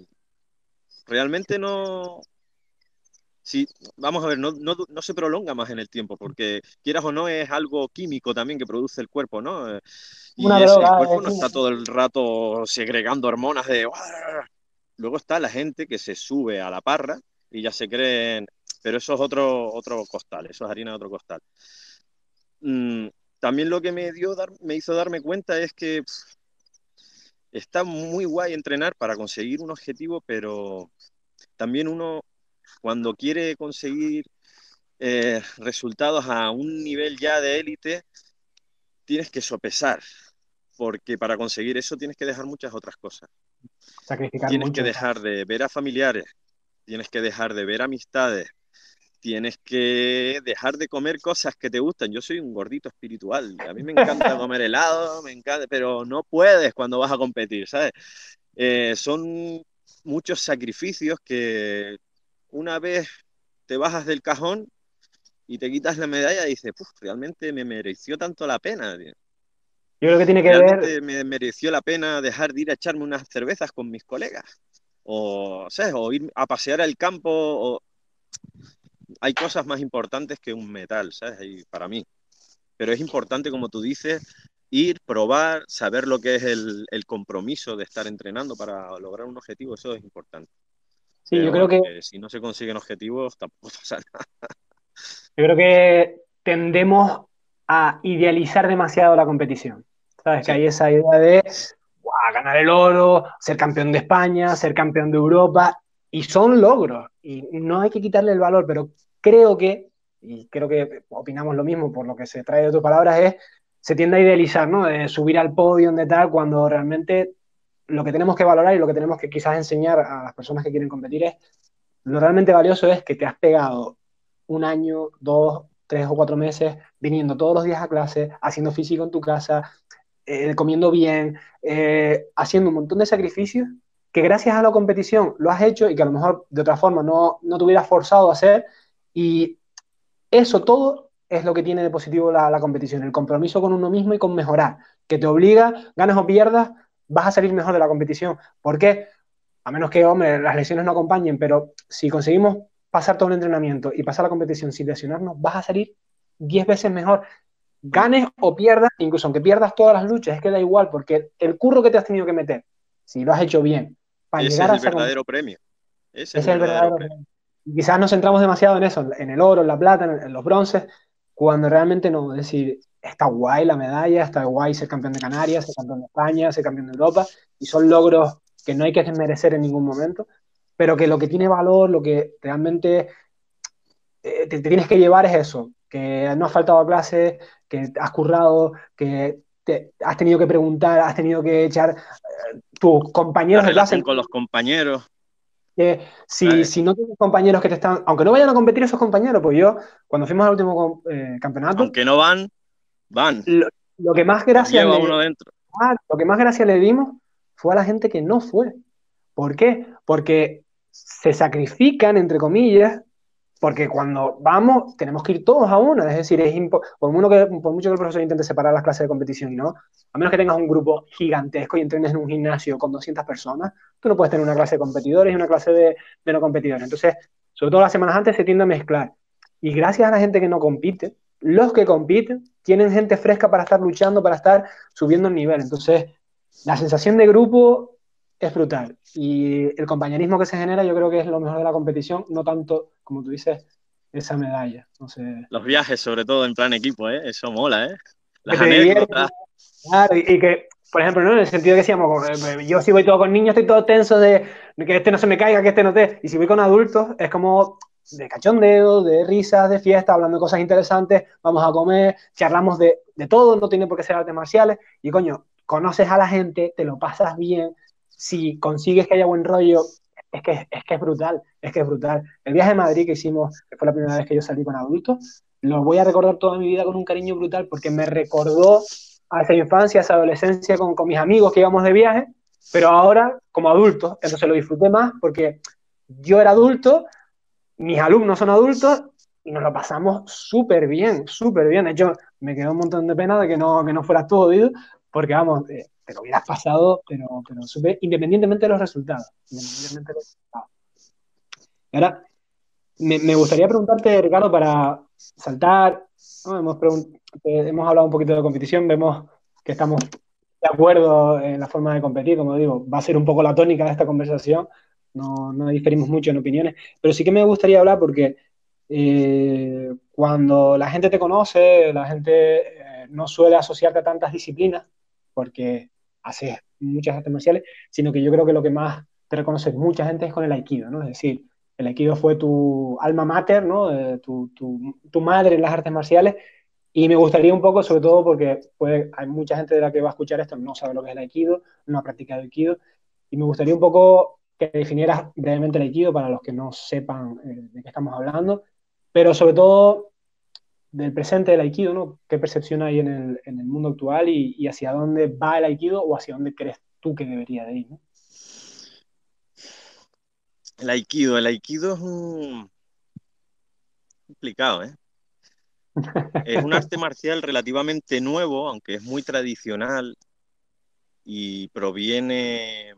realmente no, Sí, vamos a ver, no, se prolonga más en el tiempo, porque quieras o no es algo químico también que produce el cuerpo, ¿no? Y el cuerpo no está todo el rato segregando hormonas de... Luego está la gente que se sube a la parra y ya se creen, pero eso es otro, otro costal, eso es harina de otro costal. Mm, también lo que me, dio dar, me hizo darme cuenta es que está muy guay entrenar para conseguir un objetivo, pero también uno cuando quiere conseguir eh, resultados a un nivel ya de élite, tienes que sopesar, porque para conseguir eso tienes que dejar muchas otras cosas. Sacrificar tienes que dejar de ver a familiares, tienes que dejar de ver amistades, tienes que dejar de comer cosas que te gustan. Yo soy un gordito espiritual, a mí me encanta [LAUGHS] comer helado, me encanta, pero no puedes cuando vas a competir, ¿sabes? Eh, son muchos sacrificios que una vez te bajas del cajón y te quitas la medalla y dices, realmente me mereció tanto la pena. Yo creo que tiene que ver... Me mereció la pena dejar de ir a echarme unas cervezas con mis colegas. O, ¿sabes? o ir a pasear al campo. O... Hay cosas más importantes que un metal, ¿sabes? para mí. Pero es importante, como tú dices, ir, probar, saber lo que es el, el compromiso de estar entrenando para lograr un objetivo. Eso es importante. Sí, yo creo que... Si no se consiguen objetivos, tampoco [LAUGHS] pasa nada. Yo creo que tendemos a idealizar demasiado la competición. ¿Sabes? Que hay esa idea de ganar el oro, ser campeón de España, ser campeón de Europa, y son logros, y no hay que quitarle el valor, pero creo que, y creo que opinamos lo mismo por lo que se trae de tus palabras, es, se tiende a idealizar, ¿no? De subir al podio, de tal, cuando realmente lo que tenemos que valorar y lo que tenemos que quizás enseñar a las personas que quieren competir es, lo realmente valioso es que te has pegado un año, dos, tres o cuatro meses viniendo todos los días a clase, haciendo físico en tu casa, eh, comiendo bien, eh, haciendo un montón de sacrificios que gracias a la competición lo has hecho y que a lo mejor de otra forma no, no te hubieras forzado a hacer. Y eso todo es lo que tiene de positivo la, la competición, el compromiso con uno mismo y con mejorar, que te obliga, ganas o pierdas, vas a salir mejor de la competición. ¿Por qué? A menos que, hombre, las lesiones no acompañen, pero si conseguimos pasar todo el entrenamiento y pasar la competición sin lesionarnos, vas a salir 10 veces mejor. Ganes o pierdas, incluso aunque pierdas todas las luchas, es que da igual, porque el curro que te has tenido que meter, si lo has hecho bien, para Ese llegar es el verdadero premio. Ese es, el verdadero, premio. quizás nos centramos demasiado en eso, en el oro, en la plata, en, los bronces, cuando realmente no, es decir, está guay la medalla, está guay ser campeón de Canarias, ser campeón de España, ser campeón de Europa, y son logros que no hay que desmerecer en ningún momento, pero que lo que tiene valor, lo que realmente eh, te, tienes que llevar es eso, que no has faltado a clase, que has currado, que te, has tenido que preguntar, has tenido que echar eh, tus compañeros de clase. Con los compañeros. Que si, si, no tienes compañeros que te están, aunque no vayan a competir esos compañeros, pues yo, cuando fuimos al último eh, campeonato. Aunque no van, van. Lo, que más gracia le, uno dentro. Ah, lo que más gracia le dimos fue a la gente que no fue. ¿Por qué? Porque se sacrifican, entre comillas, porque cuando vamos tenemos que ir todos a una, es decir, es por, mucho que, por mucho que el profesor intente separar las clases de competición no, a menos que tengas un grupo gigantesco y entrenes en un gimnasio con 200 personas, tú no puedes tener una clase de competidores y una clase de, de no competidores. Entonces, sobre todo las semanas antes se tiende a mezclar. Y gracias a la gente que no compite, los que compiten tienen gente fresca para estar luchando, para estar subiendo el nivel. Entonces, la sensación de grupo es brutal. Y el compañerismo que se genera yo creo que es lo mejor de la competición, no tanto, como tú dices, esa medalla. Los viajes, sobre todo en plan equipo, ¿eh? eso mola, ¿eh? Las Claro, y, que, por ejemplo, ¿no? en el sentido que decíamos, eh, yo si voy todo con niños estoy todo tenso de, que este no se me caiga, que este no te... Y si voy con adultos es como de cachondeo, de risas, de fiesta, hablando de cosas interesantes, vamos a comer, charlamos de, de todo, no tiene por qué ser artes marciales, y coño, conoces a la gente, te lo pasas bien, si consigues que haya buen rollo, es que, es que es brutal, es que es brutal. El viaje a Madrid que hicimos, que fue la primera vez que yo salí con adultos, lo voy a recordar toda mi vida con un cariño brutal porque me recordó a esa infancia, a esa adolescencia con, con mis amigos que íbamos de viaje, pero ahora como adultos, entonces lo disfruté más porque yo era adulto, mis alumnos son adultos y nos lo pasamos súper bien, súper bien. Hecho, me quedó un montón de pena de que no, que no fuera todo oído, porque vamos, eh, te lo hubieras pasado, pero, pero independientemente de los resultados. Independientemente de los resultados. ahora, me, me, gustaría preguntarte, Ricardo, para saltar, hemos, hemos hablado un poquito de competición, vemos que estamos de acuerdo en la forma de competir, como digo, va a ser un poco la tónica de esta conversación, no, no diferimos mucho en opiniones, pero sí que me gustaría hablar porque eh, cuando la gente te conoce, la gente eh, no suele asociarte a tantas disciplinas, porque haces muchas artes marciales, sino que yo creo que lo que más te reconoce mucha gente es con el aikido, ¿no? Es decir, el aikido fue tu alma mater, ¿no? Eh, tu, tu, tu, madre en las artes marciales, y me gustaría un poco, sobre todo porque puede, hay mucha gente de la que va a escuchar esto no sabe lo que es el aikido, no ha practicado aikido, y me gustaría un poco que definieras brevemente el aikido para los que no sepan eh, de qué estamos hablando, pero sobre todo del presente del Aikido, ¿no? ¿Qué percepción hay en el, en el mundo actual y, hacia dónde va el Aikido o hacia dónde crees tú que debería de ir, ¿no? El Aikido, el Aikido es un... complicado, ¿eh? es un arte [LAUGHS] marcial relativamente nuevo, aunque es muy tradicional y proviene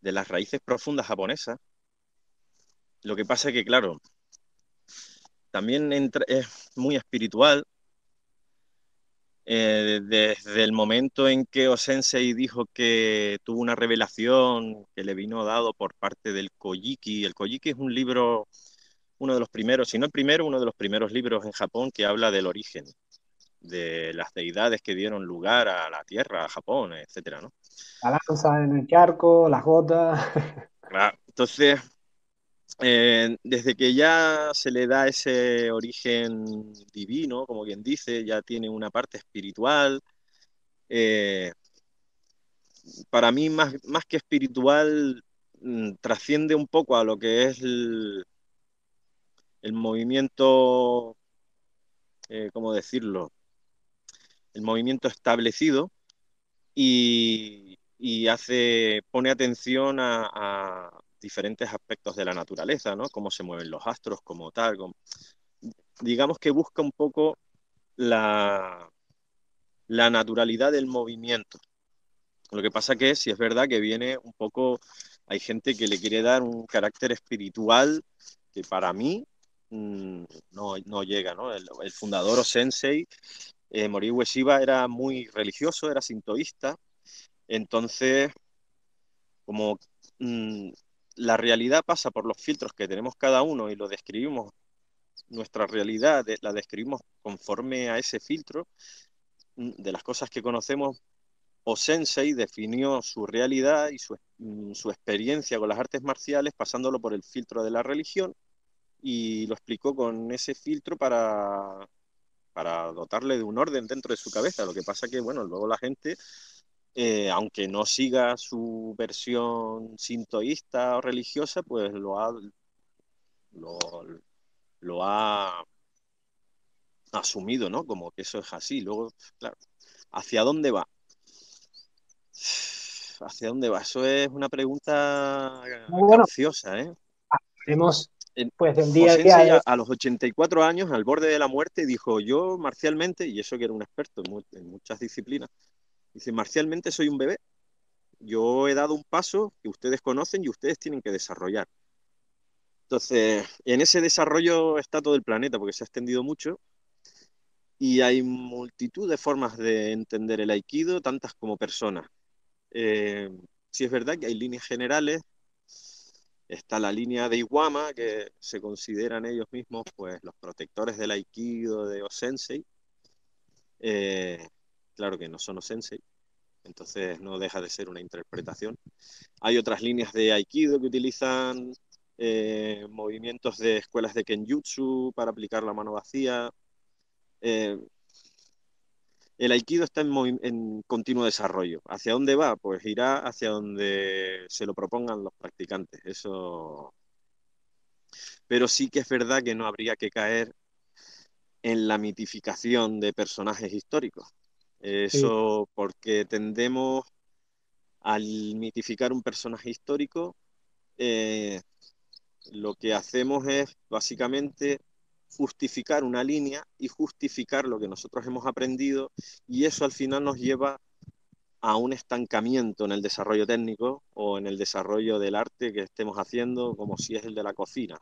de las raíces profundas japonesas. Lo que pasa es que, claro, también es muy espiritual. Eh, desde el momento en que Osensei dijo que tuvo una revelación que le vino dado por parte del Kojiki. El Kojiki es un libro, uno de los primeros, si no el primero, uno de los primeros libros en Japón que habla del origen de las deidades que dieron lugar a la tierra, a Japón, etcétera, ¿no? La lanza en el charco, las gotas. Entonces, eh, desde que ya se le da ese origen divino, como quien dice, ya tiene una parte espiritual. Eh, para mí, más, más que espiritual, mm, trasciende un poco a lo que es el, movimiento, eh, ¿cómo decirlo? El movimiento establecido y, hace, pone atención a diferentes aspectos de la naturaleza, ¿no? Cómo se mueven los astros, como tal. Digamos que busca un poco la, la naturalidad del movimiento. Lo que pasa que si es verdad que viene un poco, hay gente que le quiere dar un carácter espiritual que para mí mm, no, no, llega, ¿no? El, fundador o sensei, eh, Mori Ueshiba, era muy religioso, era sintoísta, entonces como mm, la realidad pasa por los filtros que tenemos cada uno y lo describimos, nuestra realidad la describimos conforme a ese filtro, mm, de las cosas que conocemos, o definió su realidad y su, mm, su experiencia con las artes marciales pasándolo por el filtro de la religión y lo explicó con ese filtro para, para dotarle de un orden dentro de su cabeza. Lo que pasa que, bueno, luego la gente eh, aunque no siga su versión sintoísta o religiosa, pues lo ha, lo, ha asumido, ¿no? Como que eso es así. Luego, claro, ¿hacia dónde va? ¿Hacia dónde va? Eso es una pregunta bueno, ¿eh? Hemos, pues del día a día. A, los 84 años, al borde de la muerte, dijo yo marcialmente, y eso que era un experto en muchas disciplinas, Dice, marcialmente soy un bebé. Yo he dado un paso que ustedes conocen y ustedes tienen que desarrollar. Entonces, en ese desarrollo está todo el planeta porque se ha extendido mucho y hay multitud de formas de entender el aikido, tantas como personas. Eh, sí es verdad que hay líneas generales. Está la línea de Iwama, que se consideran ellos mismos pues, los protectores del aikido de Osensei. Eh, claro que no son sensei, entonces no deja de ser una interpretación. Hay otras líneas de Aikido que utilizan eh, movimientos de escuelas de Kenjutsu para aplicar la mano vacía. Eh, el Aikido está en, en, continuo desarrollo. ¿Hacia dónde va? Pues irá hacia donde se lo propongan los practicantes. Eso. Pero sí que es verdad que no habría que caer en la mitificación de personajes históricos. Eso porque tendemos al mitificar un personaje histórico, eh, lo que hacemos es básicamente justificar una línea y justificar lo que nosotros hemos aprendido y eso al final nos lleva a un estancamiento en el desarrollo técnico o en el desarrollo del arte que estemos haciendo como si es el de la cocina.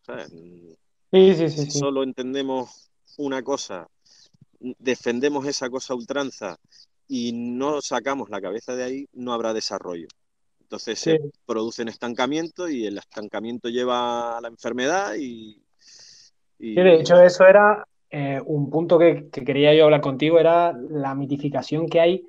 si solo entendemos una cosa defendemos esa cosa ultranza y no sacamos la cabeza de ahí, no habrá desarrollo. Entonces se produce un estancamiento y el estancamiento lleva a la enfermedad y... de hecho eso era eh, un punto que, quería yo hablar contigo, era la mitificación que hay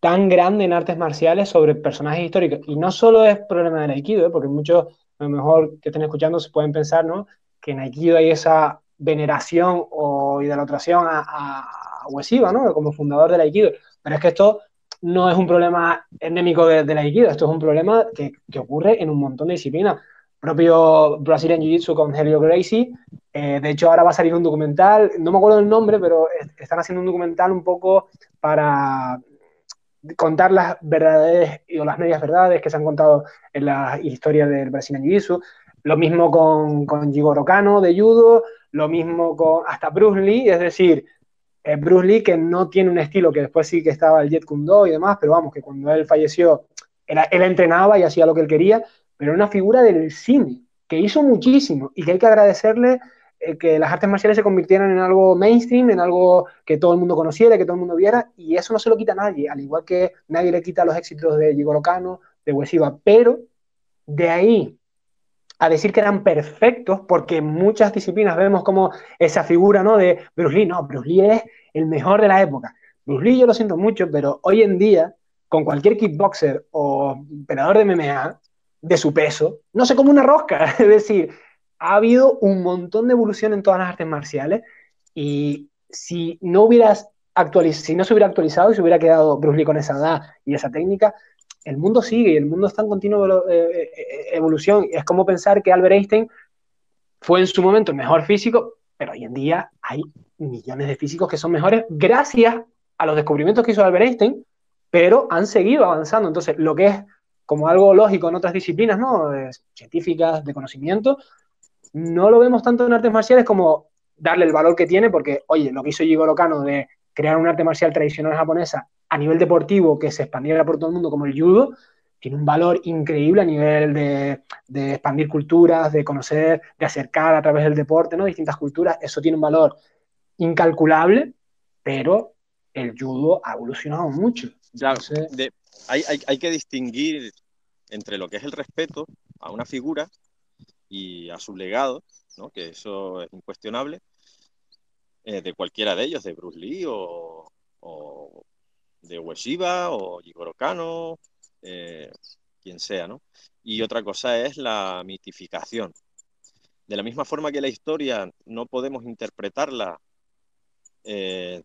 tan grande en artes marciales sobre personajes históricos. Y no solo es problema del Aikido, ¿eh? porque muchos, a lo mejor que estén escuchando, se pueden pensar ¿no? que en Aikido hay esa veneración o idolatración a, a ¿no? Como fundador del Aikido. Pero es que esto no es un problema endémico del de Aikido, esto es un problema que, que, ocurre en un montón de disciplinas. Propio Brazilian Jiu-Jitsu con Helio Gracie, eh, de hecho ahora va a salir un documental, no me acuerdo el nombre, pero están haciendo un documental un poco para contar las verdades o las medias verdades que se han contado en la historia del Brazilian Jiu-Jitsu. Lo mismo con, con Jigoro Kano de Judo, lo mismo con hasta Bruce Lee, es decir, eh, Bruce Lee que no tiene un estilo, que después sí que estaba el Jet Kundo y demás, pero vamos, que cuando él falleció, era, él entrenaba y hacía lo que él quería, pero una figura del cine, que hizo muchísimo y que hay que agradecerle eh, que las artes marciales se convirtieran en algo mainstream, en algo que todo el mundo conociera, que todo el mundo viera, y eso no se lo quita a nadie, al igual que nadie le quita los éxitos de Jigoro Kano, de Wesiva, pero de ahí a decir que eran perfectos, porque en muchas disciplinas vemos como esa figura ¿no? de Bruce Lee, no, Bruce Lee es el mejor de la época. Bruce Lee yo lo siento mucho, pero hoy en día, con cualquier kickboxer o operador de MMA de su peso, no se come una rosca. [LAUGHS] Es decir, ha habido un montón de evolución en todas las artes marciales y si no hubieras si no se hubiera actualizado y se hubiera quedado Bruce Lee con esa edad y esa técnica, el mundo sigue y el mundo está en continua eh, eh, evolución. Es como pensar que Albert Einstein fue en su momento el mejor físico, pero hoy en día hay millones de físicos que son mejores gracias a los descubrimientos que hizo Albert Einstein, pero han seguido avanzando. Entonces, lo que es como algo lógico en otras disciplinas, ¿no? científicas, de conocimiento, no lo vemos tanto en artes marciales como darle el valor que tiene, porque, oye, lo que hizo Jigoro Kano de crear un arte marcial tradicional japonesa a nivel deportivo que se expandiera por todo el mundo como el judo, tiene un valor increíble a nivel de, expandir culturas, de conocer, de acercar a través del deporte, ¿no? Distintas culturas, eso tiene un valor incalculable, pero el judo ha evolucionado mucho. hay, hay, que distinguir entre lo que es el respeto a una figura y a su legado, ¿no? que eso es incuestionable, eh, de cualquiera de ellos, de Bruce Lee o, de Ueshiba o Jigoro Kano, eh, quien sea, ¿no? Y otra cosa es la mitificación. De la misma forma que la historia no podemos interpretarla, eh,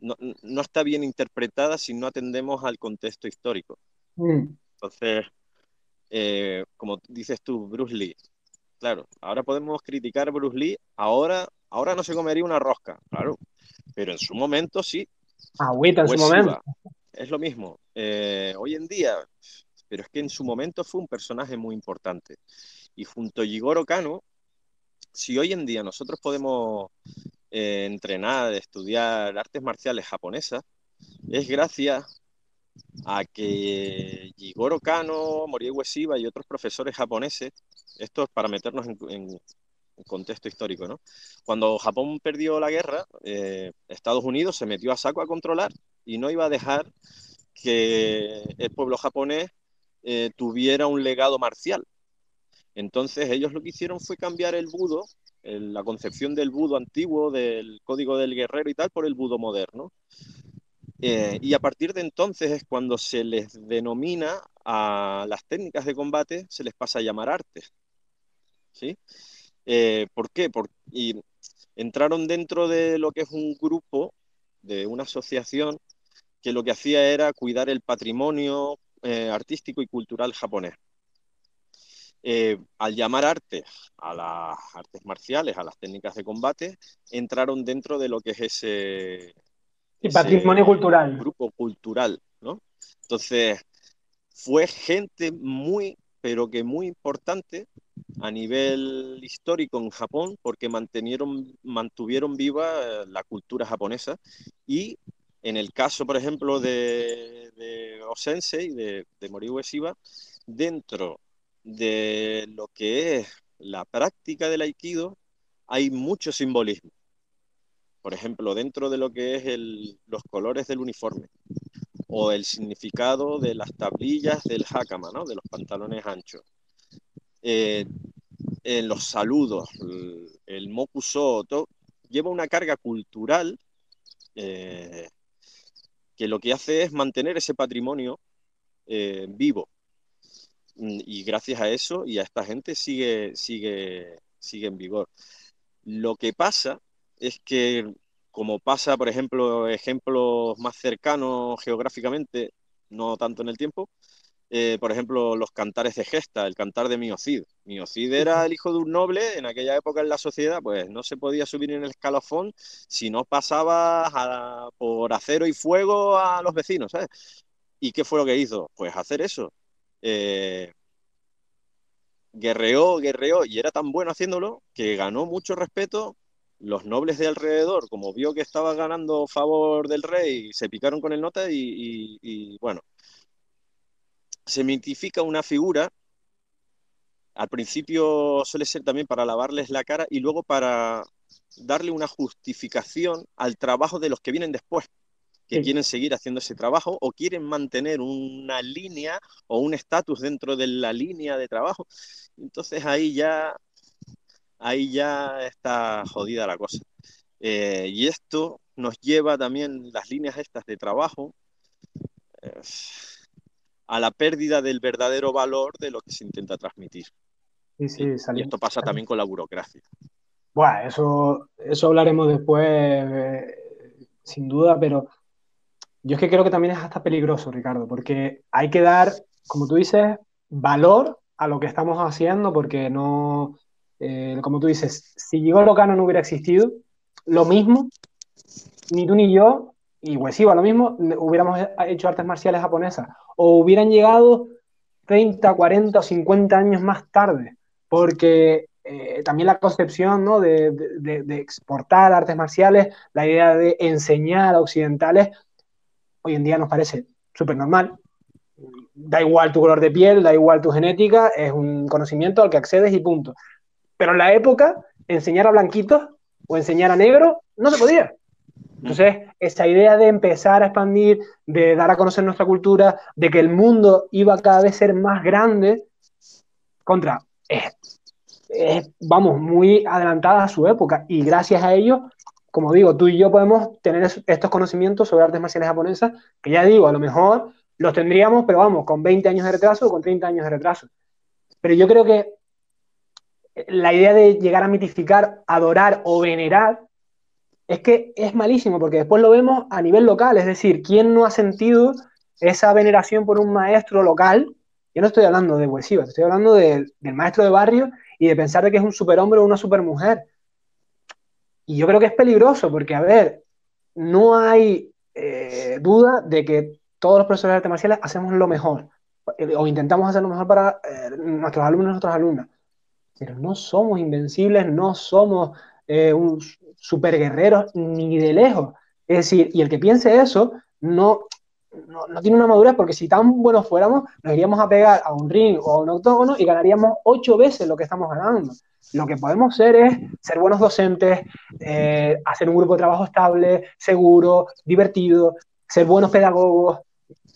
no, está bien interpretada si no atendemos al contexto histórico. Mm. Entonces, eh, como dices tú, Bruce Lee, claro, ahora podemos criticar a Bruce Lee, ahora, ahora no se comería una rosca, claro, pero en su momento sí. Agüita en su momento. Es lo mismo. Eh, hoy en día, pero es que en su momento fue un personaje muy importante. Y junto a Jigoro Kano, si hoy en día nosotros podemos eh, entrenar, estudiar artes marciales japonesas, es gracias a que Jigoro Kano, Morie Ueshiba y otros profesores japoneses, esto es para meternos en, contexto histórico, ¿no? Cuando Japón perdió la guerra, eh, Estados Unidos se metió a saco a controlar y no iba a dejar que el pueblo japonés eh, tuviera un legado marcial. Entonces ellos lo que hicieron fue cambiar el budo, la concepción del budo antiguo, del código del guerrero y tal, por el budo moderno. Eh, y a partir de entonces es cuando se les denomina a las técnicas de combate, se les pasa a llamar artes. ¿Sí? Eh, ¿Por qué? Porque entraron dentro de lo que es un grupo, de una asociación, que lo que hacía era cuidar el patrimonio eh, artístico y cultural japonés. al llamar arte a las artes marciales, a las técnicas de combate, entraron dentro de lo que es ese, y patrimonio cultural. Grupo cultural, ¿no? Entonces, fue gente muy, pero que muy importante a nivel histórico en Japón porque mantuvieron viva eh, la cultura japonesa y en el caso, por ejemplo, de, de Osensei, de, de Mori Ueshiba, dentro de lo que es la práctica del aikido hay mucho simbolismo por ejemplo, dentro de lo que es los colores del uniforme o el significado de las tablillas del hakama, ¿no? de los pantalones anchos. Eh, en los saludos, el, mokuso, lleva una carga cultural eh, que lo que hace es mantener ese patrimonio eh, vivo. Y gracias a eso y a esta gente sigue, sigue, sigue en vigor. Lo que pasa es que, como pasa, por ejemplo, ejemplos más cercanos geográficamente, no tanto en el tiempo, eh, por ejemplo, los cantares de gesta, el cantar de Miocid. Miocid era el hijo de un noble, en aquella época en la sociedad, pues no se podía subir en el escalafón si no pasaba por acero y fuego a los vecinos, ¿sabes? ¿Y qué fue lo que hizo? Pues hacer eso. Eh, guerreó, guerreó, y era tan bueno haciéndolo que ganó mucho respeto los nobles de alrededor, como vio que estaba ganando favor del rey, se picaron con el nota y, bueno, se mitifica una figura. Al principio suele ser también para lavarles la cara y luego para darle una justificación al trabajo de los que vienen después, que quieren seguir haciendo ese trabajo o quieren mantener una línea o un estatus dentro de la línea de trabajo. Entonces ahí ya ahí ya está jodida la cosa. Eh, y esto nos lleva también las líneas estas de trabajo eh, a la pérdida del verdadero valor de lo que se intenta transmitir. Sí, sí, y, esto pasa también con la burocracia. Bueno, eso, eso hablaremos después, eh, sin duda, pero yo es que creo que también es hasta peligroso, Ricardo, porque hay que dar, como tú dices, valor a lo que estamos haciendo, porque no, eh, como tú dices, si Gigolo Locano no hubiera existido, lo mismo, ni tú ni yo, y Wesiva lo mismo, hubiéramos hecho artes marciales japonesas, o hubieran llegado 30, 40 o 50 años más tarde, porque eh, también la concepción ¿no? de, exportar artes marciales, la idea de enseñar a occidentales, hoy en día nos parece súper normal. Da igual tu color de piel, da igual tu genética, es un conocimiento al que accedes y punto. Pero en la época, enseñar a blanquitos o enseñar a negros no se podía. Entonces, esa idea de empezar a expandir, de dar a conocer nuestra cultura, de que el mundo iba a cada vez ser más grande, contra, es, vamos, muy adelantada a su época y gracias a ello, como digo, tú y yo podemos tener estos conocimientos sobre artes marciales japonesas, que ya digo, a lo mejor los tendríamos, pero vamos, con 20 años de retraso o con 30 años de retraso. Pero yo creo que la idea de llegar a mitificar, adorar o venerar es que es malísimo, porque después lo vemos a nivel local, es decir, ¿quién no ha sentido esa veneración por un maestro local? Yo no estoy hablando de Huesiva, estoy hablando del maestro de barrio y de pensar de que es un superhombre o una supermujer. Y yo creo que es peligroso, porque, a ver, no hay eh, duda de que todos los profesores de artes marciales hacemos lo mejor, o intentamos hacer lo mejor para eh, nuestros alumnos y nuestras alumnas, pero no somos invencibles, no somos eh, un super guerreros ni de lejos. Es decir, y el que piense eso no, no, tiene una madurez porque si tan buenos fuéramos, nos iríamos a pegar a un ring o a un octógono y ganaríamos ocho veces lo que estamos ganando. Lo que podemos ser es ser buenos docentes, eh, hacer un grupo de trabajo estable, seguro, divertido, ser buenos pedagogos.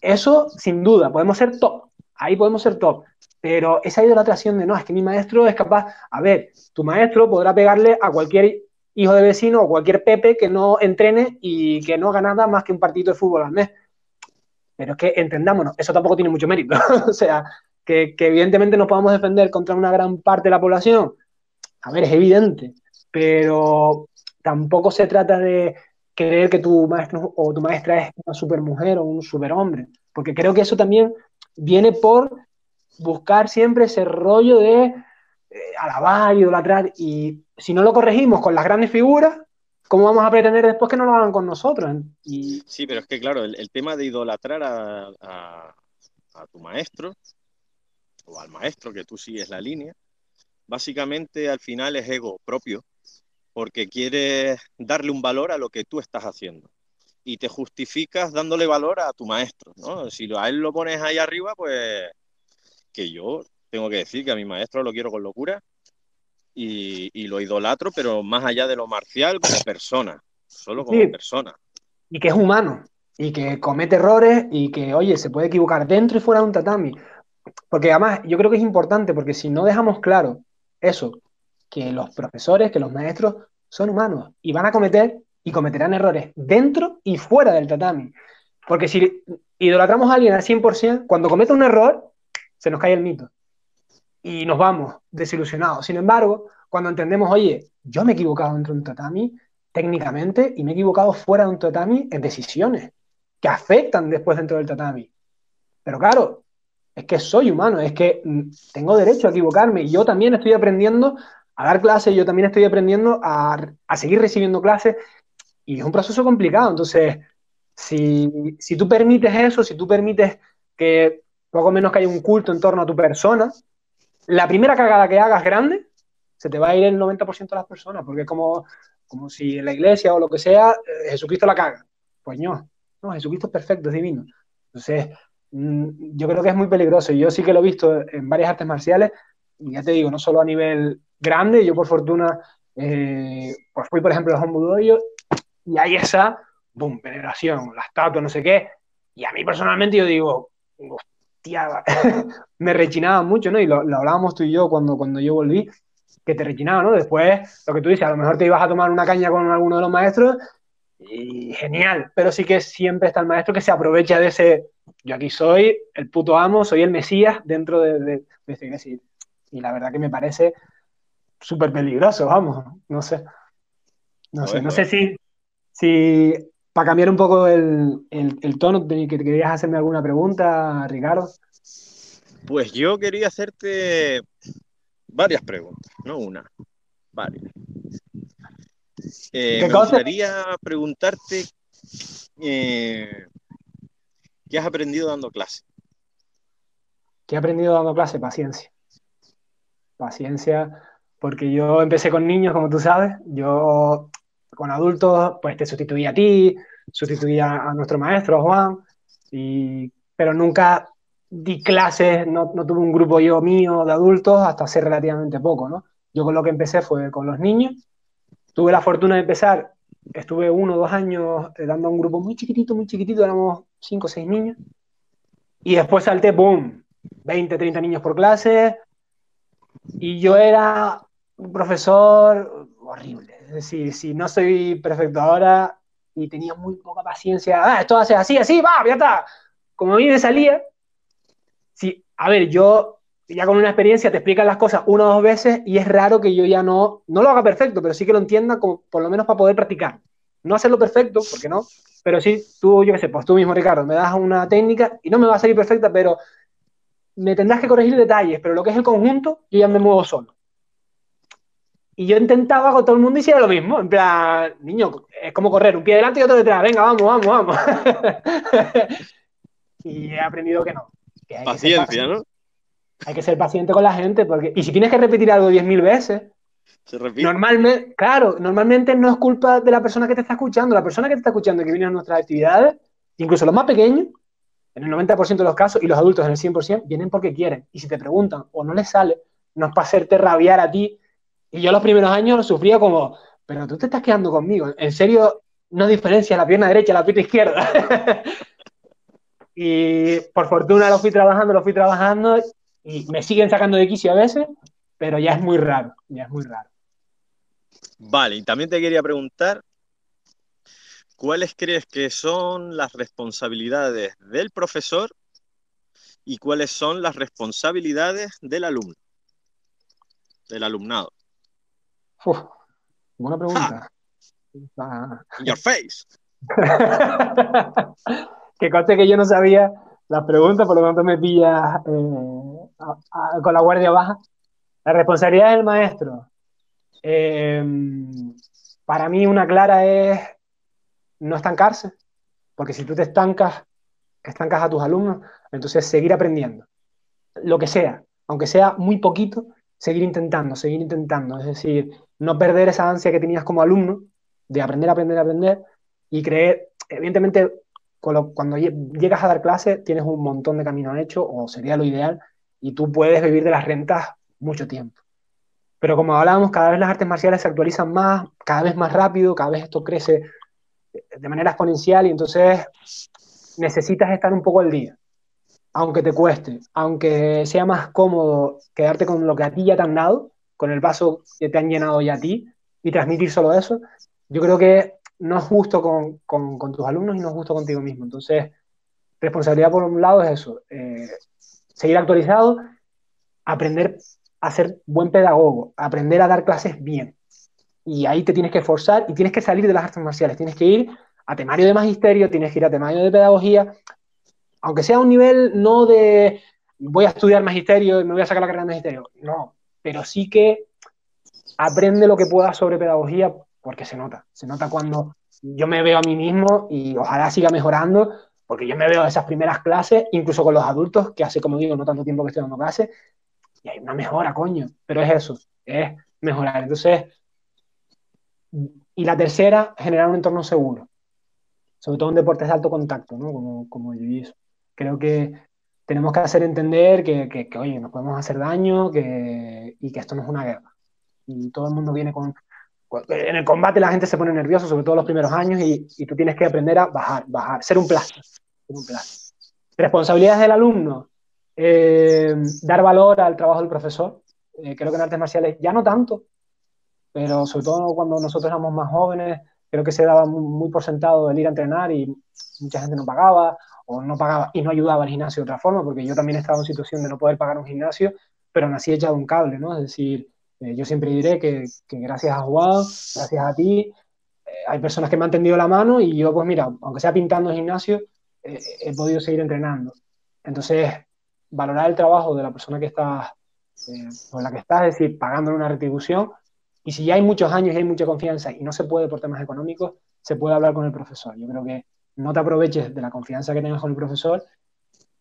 Eso, sin duda, podemos ser top. Ahí podemos ser top. Pero esa idolatración de no, es que mi maestro es capaz. A ver, tu maestro podrá pegarle a cualquier hijo de vecino o cualquier Pepe que no entrene y que no haga nada más que un partido de fútbol al mes. Pero es que entendámonos, eso tampoco tiene mucho mérito. [LAUGHS] o sea, que, evidentemente no podamos defender contra una gran parte de la población. A ver, es evidente. Pero tampoco se trata de creer que tu maestro o tu maestra es una supermujer o un superhombre. Porque creo que eso también viene por buscar siempre ese rollo de eh, alabar, idolatrar, y si no lo corregimos con las grandes figuras, ¿cómo vamos a pretender después que no lo hagan con nosotros? Sí, pero es que claro, el, tema de idolatrar a, a, tu maestro, o al maestro que tú sigues la línea, básicamente al final es ego propio, porque quieres darle un valor a lo que tú estás haciendo. Y te justificas dándole valor a tu maestro, ¿no? Si a él lo pones ahí arriba, pues que yo tengo que decir que a mi maestro lo quiero con locura y, lo idolatro, pero más allá de lo marcial, como persona, solo como persona. Y que es humano, y que comete errores, y que, oye, se puede equivocar dentro y fuera de un tatami. Porque además, yo creo que es importante, porque si no dejamos claro eso, que los profesores, que los maestros son humanos y van a cometer y cometerán errores dentro y fuera del tatami. Porque si idolatramos a alguien al 100%, cuando comete un error, se nos cae el mito y nos vamos desilusionados. Sin embargo, cuando entendemos, oye, yo me he equivocado dentro de un tatami técnicamente y me he equivocado fuera de un tatami en decisiones que afectan después dentro del tatami. Pero claro, es que soy humano, es que mm, tengo derecho a equivocarme yo también estoy aprendiendo a dar clases, yo también estoy aprendiendo a, a seguir recibiendo clases y es un proceso complicado. Entonces, si, si tú permites eso, si tú permites que poco menos que haya un culto en torno a tu persona, la primera cagada que hagas grande, se te va a ir el 90% de las personas, porque es como, como si en la iglesia o lo que sea, eh, Jesucristo la caga. Pues no, no, Jesucristo es perfecto, es divino. Entonces, mm, yo creo que es muy peligroso. Yo sí que lo he visto en varias artes marciales, ya te digo, no solo a nivel grande, yo por fortuna, eh, pues fui por ejemplo a Hombudoyo, y hay esa, boom, veneración, la estatua, no sé qué, y a mí personalmente yo digo, [LAUGHS] me rechinaba mucho, ¿no? Y lo, hablábamos tú y yo cuando, cuando yo volví, que te rechinaba, ¿no? Después, lo que tú dices, a lo mejor te ibas a tomar una caña con alguno de los maestros y genial, pero sí que siempre está el maestro que se aprovecha de ese, yo aquí soy el puto amo, soy el mesías dentro de, de, esta iglesia. Y la verdad que me parece súper peligroso, vamos, no sé. No sé, no sé si, si para cambiar un poco el, tono, que querías hacerme alguna pregunta, Ricardo. Pues yo quería hacerte varias preguntas, no una, varias. Eh, me gustaría preguntarte eh, qué has aprendido dando clase. ¿Qué he aprendido dando clase? Paciencia. Paciencia, porque yo empecé con niños, como tú sabes. Yo con adultos, pues te sustituía a ti, sustituía a nuestro maestro, Juan, y, pero nunca di clases, no, no, tuve un grupo yo mío de adultos hasta hace relativamente poco, ¿no? Yo con lo que empecé fue con los niños. Tuve la fortuna de empezar, estuve uno o dos años eh, dando un grupo muy chiquitito, muy chiquitito, éramos cinco o seis niños. Y después salté, ¡boom! 20, 30 niños por clase, Y yo era un profesor horrible. Es decir, si no soy perfecto ahora y tenía muy poca paciencia, ah, esto hace así, así, va, ya está. Como a mí me salía, sí, a ver, yo ya con una experiencia te explican las cosas una o dos veces y es raro que yo ya no, no lo haga perfecto, pero sí que lo entienda como, por lo menos para poder practicar. No hacerlo perfecto, porque no, pero sí, tú, yo qué sé, pues tú mismo, Ricardo, me das una técnica y no me va a salir perfecta, pero me tendrás que corregir detalles, pero lo que es el conjunto, yo ya me muevo solo. Y yo intentaba con todo el mundo hiciera lo mismo, en plan, niño, es como correr, un pie delante y otro detrás, venga, vamos, vamos, vamos. [LAUGHS] y he aprendido que no. Paciencia, ¿no? Hay que ser paciente con la gente, porque, y si tienes que repetir algo 10.000 veces, se repite. Normalmente, claro, normalmente no es culpa de la persona que te está escuchando. La persona que te está escuchando y que viene a nuestras actividades, incluso los más pequeños, en el 90% de los casos, y los adultos en el 100%, vienen porque quieren. Y si te preguntan o no les sale, no es para hacerte rabiar a ti. Y yo los primeros años lo sufría como, pero tú te estás quedando conmigo. En serio, no diferencia la pierna derecha y la pierna izquierda. [LAUGHS] y por fortuna lo fui trabajando, lo fui trabajando y me siguen sacando de quicio a veces, pero ya es muy raro, ya es muy raro. Vale, y también te quería preguntar, ¿cuáles crees que son las responsabilidades del profesor y cuáles son las responsabilidades del alumno, del alumnado? Buena pregunta. In your face. [LAUGHS] que conste que yo no sabía las preguntas, por lo tanto me pilla eh, con la guardia baja. La responsabilidad del maestro. Eh, para mí una clara es no estancarse, porque si tú te estancas, estancas a tus alumnos, entonces seguir aprendiendo, lo que sea, aunque sea muy poquito, seguir intentando, seguir intentando, es decir, no perder esa ansia que tenías como alumno de aprender, aprender, aprender y creer, evidentemente, cuando llegas a dar clase tienes un montón de camino hecho, o sería lo ideal, y tú puedes vivir de las rentas mucho tiempo. Pero como hablábamos, cada vez las artes marciales se actualizan más, cada vez más rápido, cada vez esto crece de manera exponencial y entonces necesitas estar un poco al día. Aunque te cueste, aunque sea más cómodo quedarte con lo que a ti ya te han dado, con el vaso que te han llenado ya a ti y transmitir solo eso, yo creo que no es justo con, tus alumnos y no es justo contigo mismo. Entonces, responsabilidad por un lado es eso, eh, seguir actualizado, aprender a ser buen pedagogo, aprender a dar clases bien. Y ahí te tienes que esforzar y tienes que salir de las artes marciales, tienes que ir a temario de magisterio, tienes que ir a temario de pedagogía, aunque sea un nivel no de voy a estudiar magisterio y me voy a sacar la carrera de magisterio, no, pero sí que aprende lo que puedas sobre pedagogía porque se nota, se nota cuando yo me veo a mí mismo y ojalá siga mejorando, porque yo me veo esas primeras clases, incluso con los adultos, que hace, como digo, no tanto tiempo que estoy dando clases, y hay una mejora, coño, pero es eso, es mejorar. Entonces, y la tercera, generar un entorno seguro, sobre todo en deportes de alto contacto, ¿no? Como, como el Creo que tenemos que hacer entender que, que, oye, nos podemos hacer daño que, y que esto no es una guerra. Y todo el mundo viene con... En el combate la gente se pone nerviosa, sobre todo los primeros años, y, y tú tienes que aprender a bajar, bajar, ser un plástico. Ser un plástico. Responsabilidades del alumno, eh, dar valor al trabajo del profesor. Eh, creo que en artes marciales ya no tanto, pero sobre todo cuando nosotros éramos más jóvenes, creo que se daba muy, por sentado el ir a entrenar y mucha gente no pagaba no pagaba y no ayudaba al gimnasio de otra forma, porque yo también he estado en situación de no poder pagar un gimnasio, pero nací echado un cable, ¿no? Es decir, eh, yo siempre diré que, gracias a Juan, gracias a ti, hay personas que me han tendido la mano y yo, pues mira, aunque sea pintando el gimnasio, he podido seguir entrenando. Entonces, valorar el trabajo de la persona que está, eh, con la que estás, es decir, pagándole una retribución. Y si ya hay muchos años y hay mucha confianza y no se puede por temas económicos, se puede hablar con el profesor. Yo creo que no te aproveches de la confianza que tengas con el profesor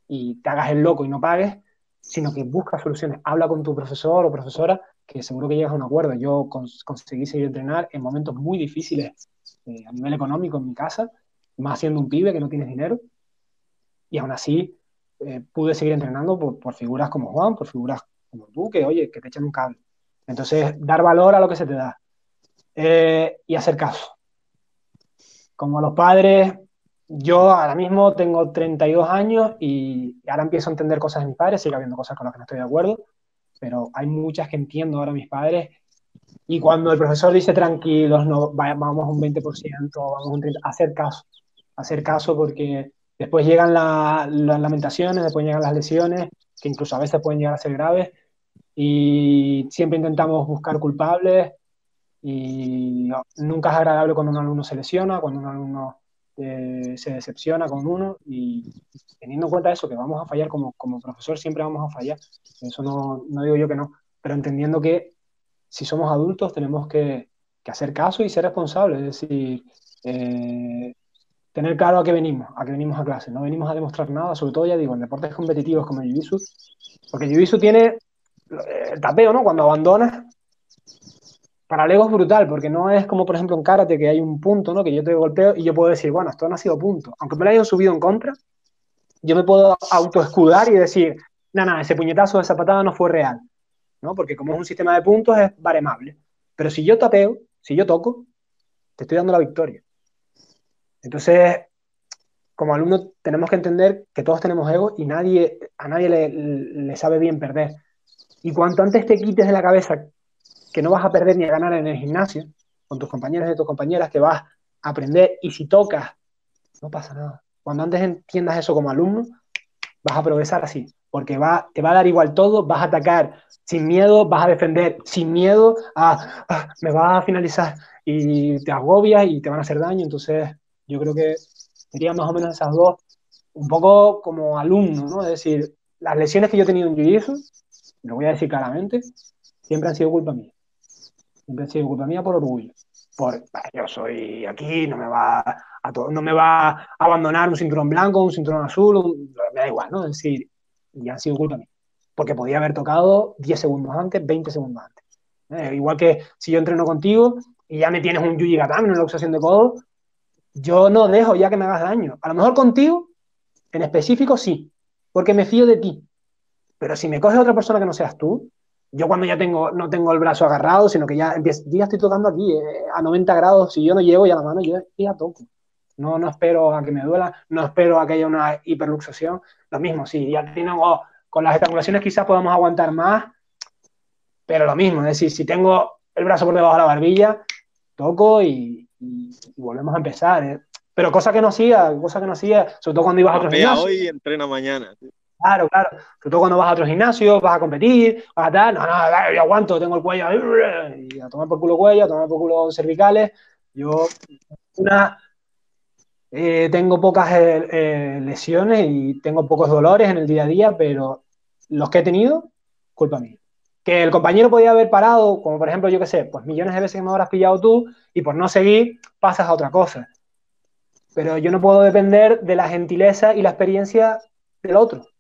y te hagas el loco y no pagues, sino que buscas soluciones. Habla con tu profesor o profesora, que seguro que llegas a un acuerdo. Yo conseguí seguir entrenar en momentos muy difíciles eh, a nivel económico en mi casa, más siendo un pibe que no tienes dinero. Y aún así eh, pude seguir entrenando por, figuras como Juan, por figuras como tú, que oye, que te echan un cable. Entonces, dar valor a lo que se te da eh, y hacer caso. Como los padres, yo ahora mismo tengo 32 años y ahora empiezo a entender cosas de mis padres, sigue habiendo cosas con las que no estoy de acuerdo, pero hay muchas que entiendo ahora mis padres. Y cuando el profesor dice tranquilos, no, vamos un 20%, vamos un 30%, hacer caso, hacer caso porque después llegan las lamentaciones, después llegan las lesiones, que incluso a veces pueden llegar a ser graves, y siempre intentamos buscar culpables y nunca es agradable cuando un alumno se lesiona, cuando un alumno eh, se decepciona con uno y teniendo en cuenta eso, que vamos a fallar como, como profesor, siempre vamos a fallar. Eso no, no, digo yo que no, pero entendiendo que si somos adultos tenemos que, que hacer caso y ser responsables, es decir, eh, tener claro a qué venimos, a qué venimos a clase. No venimos a demostrar nada, sobre todo ya digo, en deportes competitivos como el jiu porque el jiu tiene el tapeo, ¿no? Cuando abandonas, para el ego es brutal, porque no es como, por ejemplo, en karate, que hay un punto, ¿no? Que yo te golpeo y yo puedo decir, bueno, esto no ha sido punto. Aunque me lo hayan subido en contra, yo me puedo autoescudar y decir, no, no, ese puñetazo, esa patada no fue real, ¿no? Porque como es un sistema de puntos, es baremable. Pero si yo tapeo, si yo toco, te estoy dando la victoria. Entonces, como alumno, tenemos que entender que todos tenemos ego y nadie, a nadie le, le sabe bien perder. Y cuanto antes te quites de la cabeza que no vas a perder ni a ganar en el gimnasio, con tus compañeros y tus compañeras, que vas a aprender y si tocas, no pasa nada. Cuando antes entiendas eso como alumno, vas a progresar así, porque va, te va a dar igual todo, vas a atacar sin miedo, vas a defender sin miedo, a, me va a finalizar y te agobias y te van a hacer daño. Entonces, yo creo que serían más o menos esas dos, un poco como alumno, ¿no? Es decir, las lesiones que yo he tenido en Jiu-Jitsu, lo voy a decir claramente, siempre han sido culpa mía. Siempre ha sido culpa mía por orgullo. Por, yo soy aquí, no me va a, no me va a abandonar un cinturón blanco, un cinturón azul, me da igual, ¿no? Es decir, ya ha sido culpa mía. Porque podía haber tocado 10 segundos antes, 20 segundos antes. Eh, igual que si yo entreno contigo y ya me tienes un Yuji Gatami, una luxación de codo, yo no dejo ya que me hagas daño. A lo mejor contigo, en específico, sí, porque me fío de ti. Pero si me coges otra persona que no seas tú, yo cuando ya tengo, no tengo el brazo agarrado, sino que ya empiezo, ya estoy tocando aquí eh, a 90 grados, si yo no llego ya la mano, yo ya toco. No, no espero a que me duela, no espero a que haya una hiperluxación. Lo mismo, sí, ya tengo, con las estrangulaciones quizás podamos aguantar más, pero lo mismo, es decir, si tengo el brazo por debajo de la barbilla, toco y, volvemos a empezar. ¿eh? Pero cosa que no hacía, cosa que no hacía, sobre todo cuando ibas a otros hoy entrena mañana. Claro, claro. Sobre todo cuando vas a otro gimnasio, vas a competir, vas a tal, no, no, yo aguanto, tengo el cuello, y a tomar por culo cuello, a tomar por culo cervicales. Yo, una, eh, tengo pocas eh, eh, lesiones y tengo pocos dolores en el día a día, pero los que he tenido, culpa mía. Que el compañero podía haber parado, como por ejemplo, yo qué sé, pues millones de veces que me habrás pillado tú y por no seguir pasas a otra cosa. Pero yo no puedo depender de la gentileza y la experiencia del otro.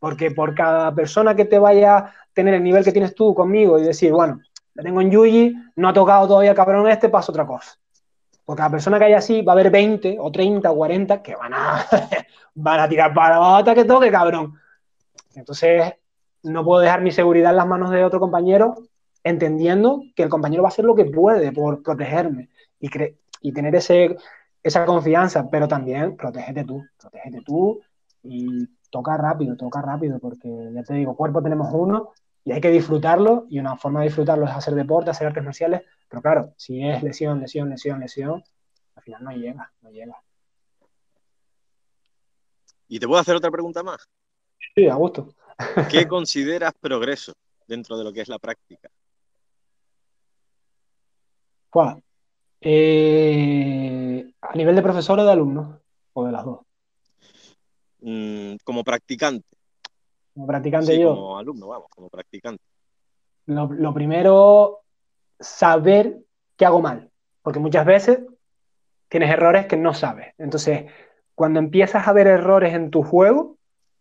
Porque por cada persona que te vaya a tener el nivel que tienes tú conmigo y decir, bueno, la tengo en Yuji, no ha tocado todavía el cabrón este, pasa otra cosa. Porque cada persona que haya así va a haber 20 o 30 o 40 que van a, [LAUGHS] van a tirar para bota que toque, cabrón. Entonces, no puedo dejar mi seguridad en las manos de otro compañero, entendiendo que el compañero va a hacer lo que puede por protegerme y, y tener ese, esa confianza, pero también protégete tú, protégete tú y toca rápido, toca rápido, porque ya te digo, cuerpo tenemos uno y hay que disfrutarlo y una forma de disfrutarlo es hacer deporte, hacer artes marciales, pero claro, si es lesión, lesión, lesión, lesión, al final no llega, no llega. ¿Y te puedo hacer otra pregunta más? Sí, a gusto. [LAUGHS] ¿Qué consideras progreso dentro de lo que es la práctica? Eh, ¿A nivel de profesor o de alumno? ¿O de las dos? Mm, como practicante. Como practicante yo. Como alumno, vamos, como practicante. Lo, primero, saber qué hago mal. Porque muchas veces tienes errores que no sabes. Entonces, cuando empiezas a ver errores en tu juego,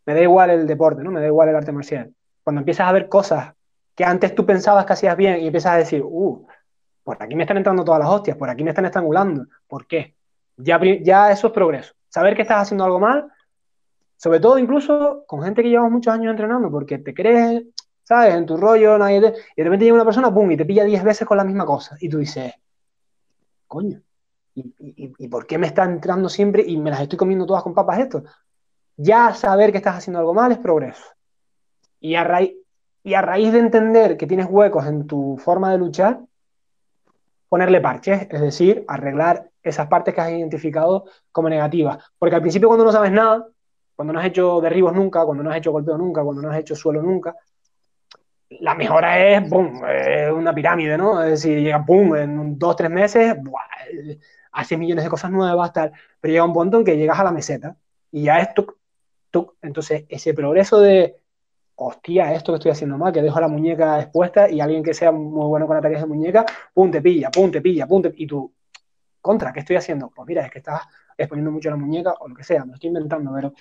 me da igual el deporte, ¿no? Me da igual el arte marcial. Cuando empiezas a ver cosas que antes tú pensabas que hacías bien y empiezas a decir, uh, por aquí me están entrando todas las hostias, por aquí me están estrangulando. ¿Por qué? Ya, ya eso es progreso. Saber que estás haciendo algo mal sobre todo incluso con gente que llevamos muchos años entrenando, porque te crees, ¿sabes? En tu rollo, nadie te... y de repente llega una persona, ¡pum! y te pilla 10 veces con la misma cosa. Y tú dices, coño, ¿y, por qué me está entrando siempre y me las estoy comiendo todas con papas esto? Ya saber que estás haciendo algo mal es progreso. Y a raíz, Y a raíz de entender que tienes huecos en tu forma de luchar, ponerle parches, es decir, arreglar esas partes que has identificado como negativas. Porque al principio cuando no sabes nada, cuando no has hecho derribos nunca, cuando no has hecho golpeo nunca, cuando no has hecho suelo nunca, la mejora es, boom, una pirámide, ¿no? Es decir, llega, pum, en dos, tres meses, haces millones de cosas nuevas, tal, pero llega un punto en que llegas a la meseta y ya es tú, tú. Entonces, ese progreso de, hostia, esto que estoy haciendo mal, que dejo la muñeca expuesta y alguien que sea muy bueno con ataques de muñeca, pum, te pilla, pum, te pilla, pum, y tú, contra, ¿qué estoy haciendo? Pues mira, es que estás exponiendo mucho la muñeca o lo que sea, me lo estoy inventando, pero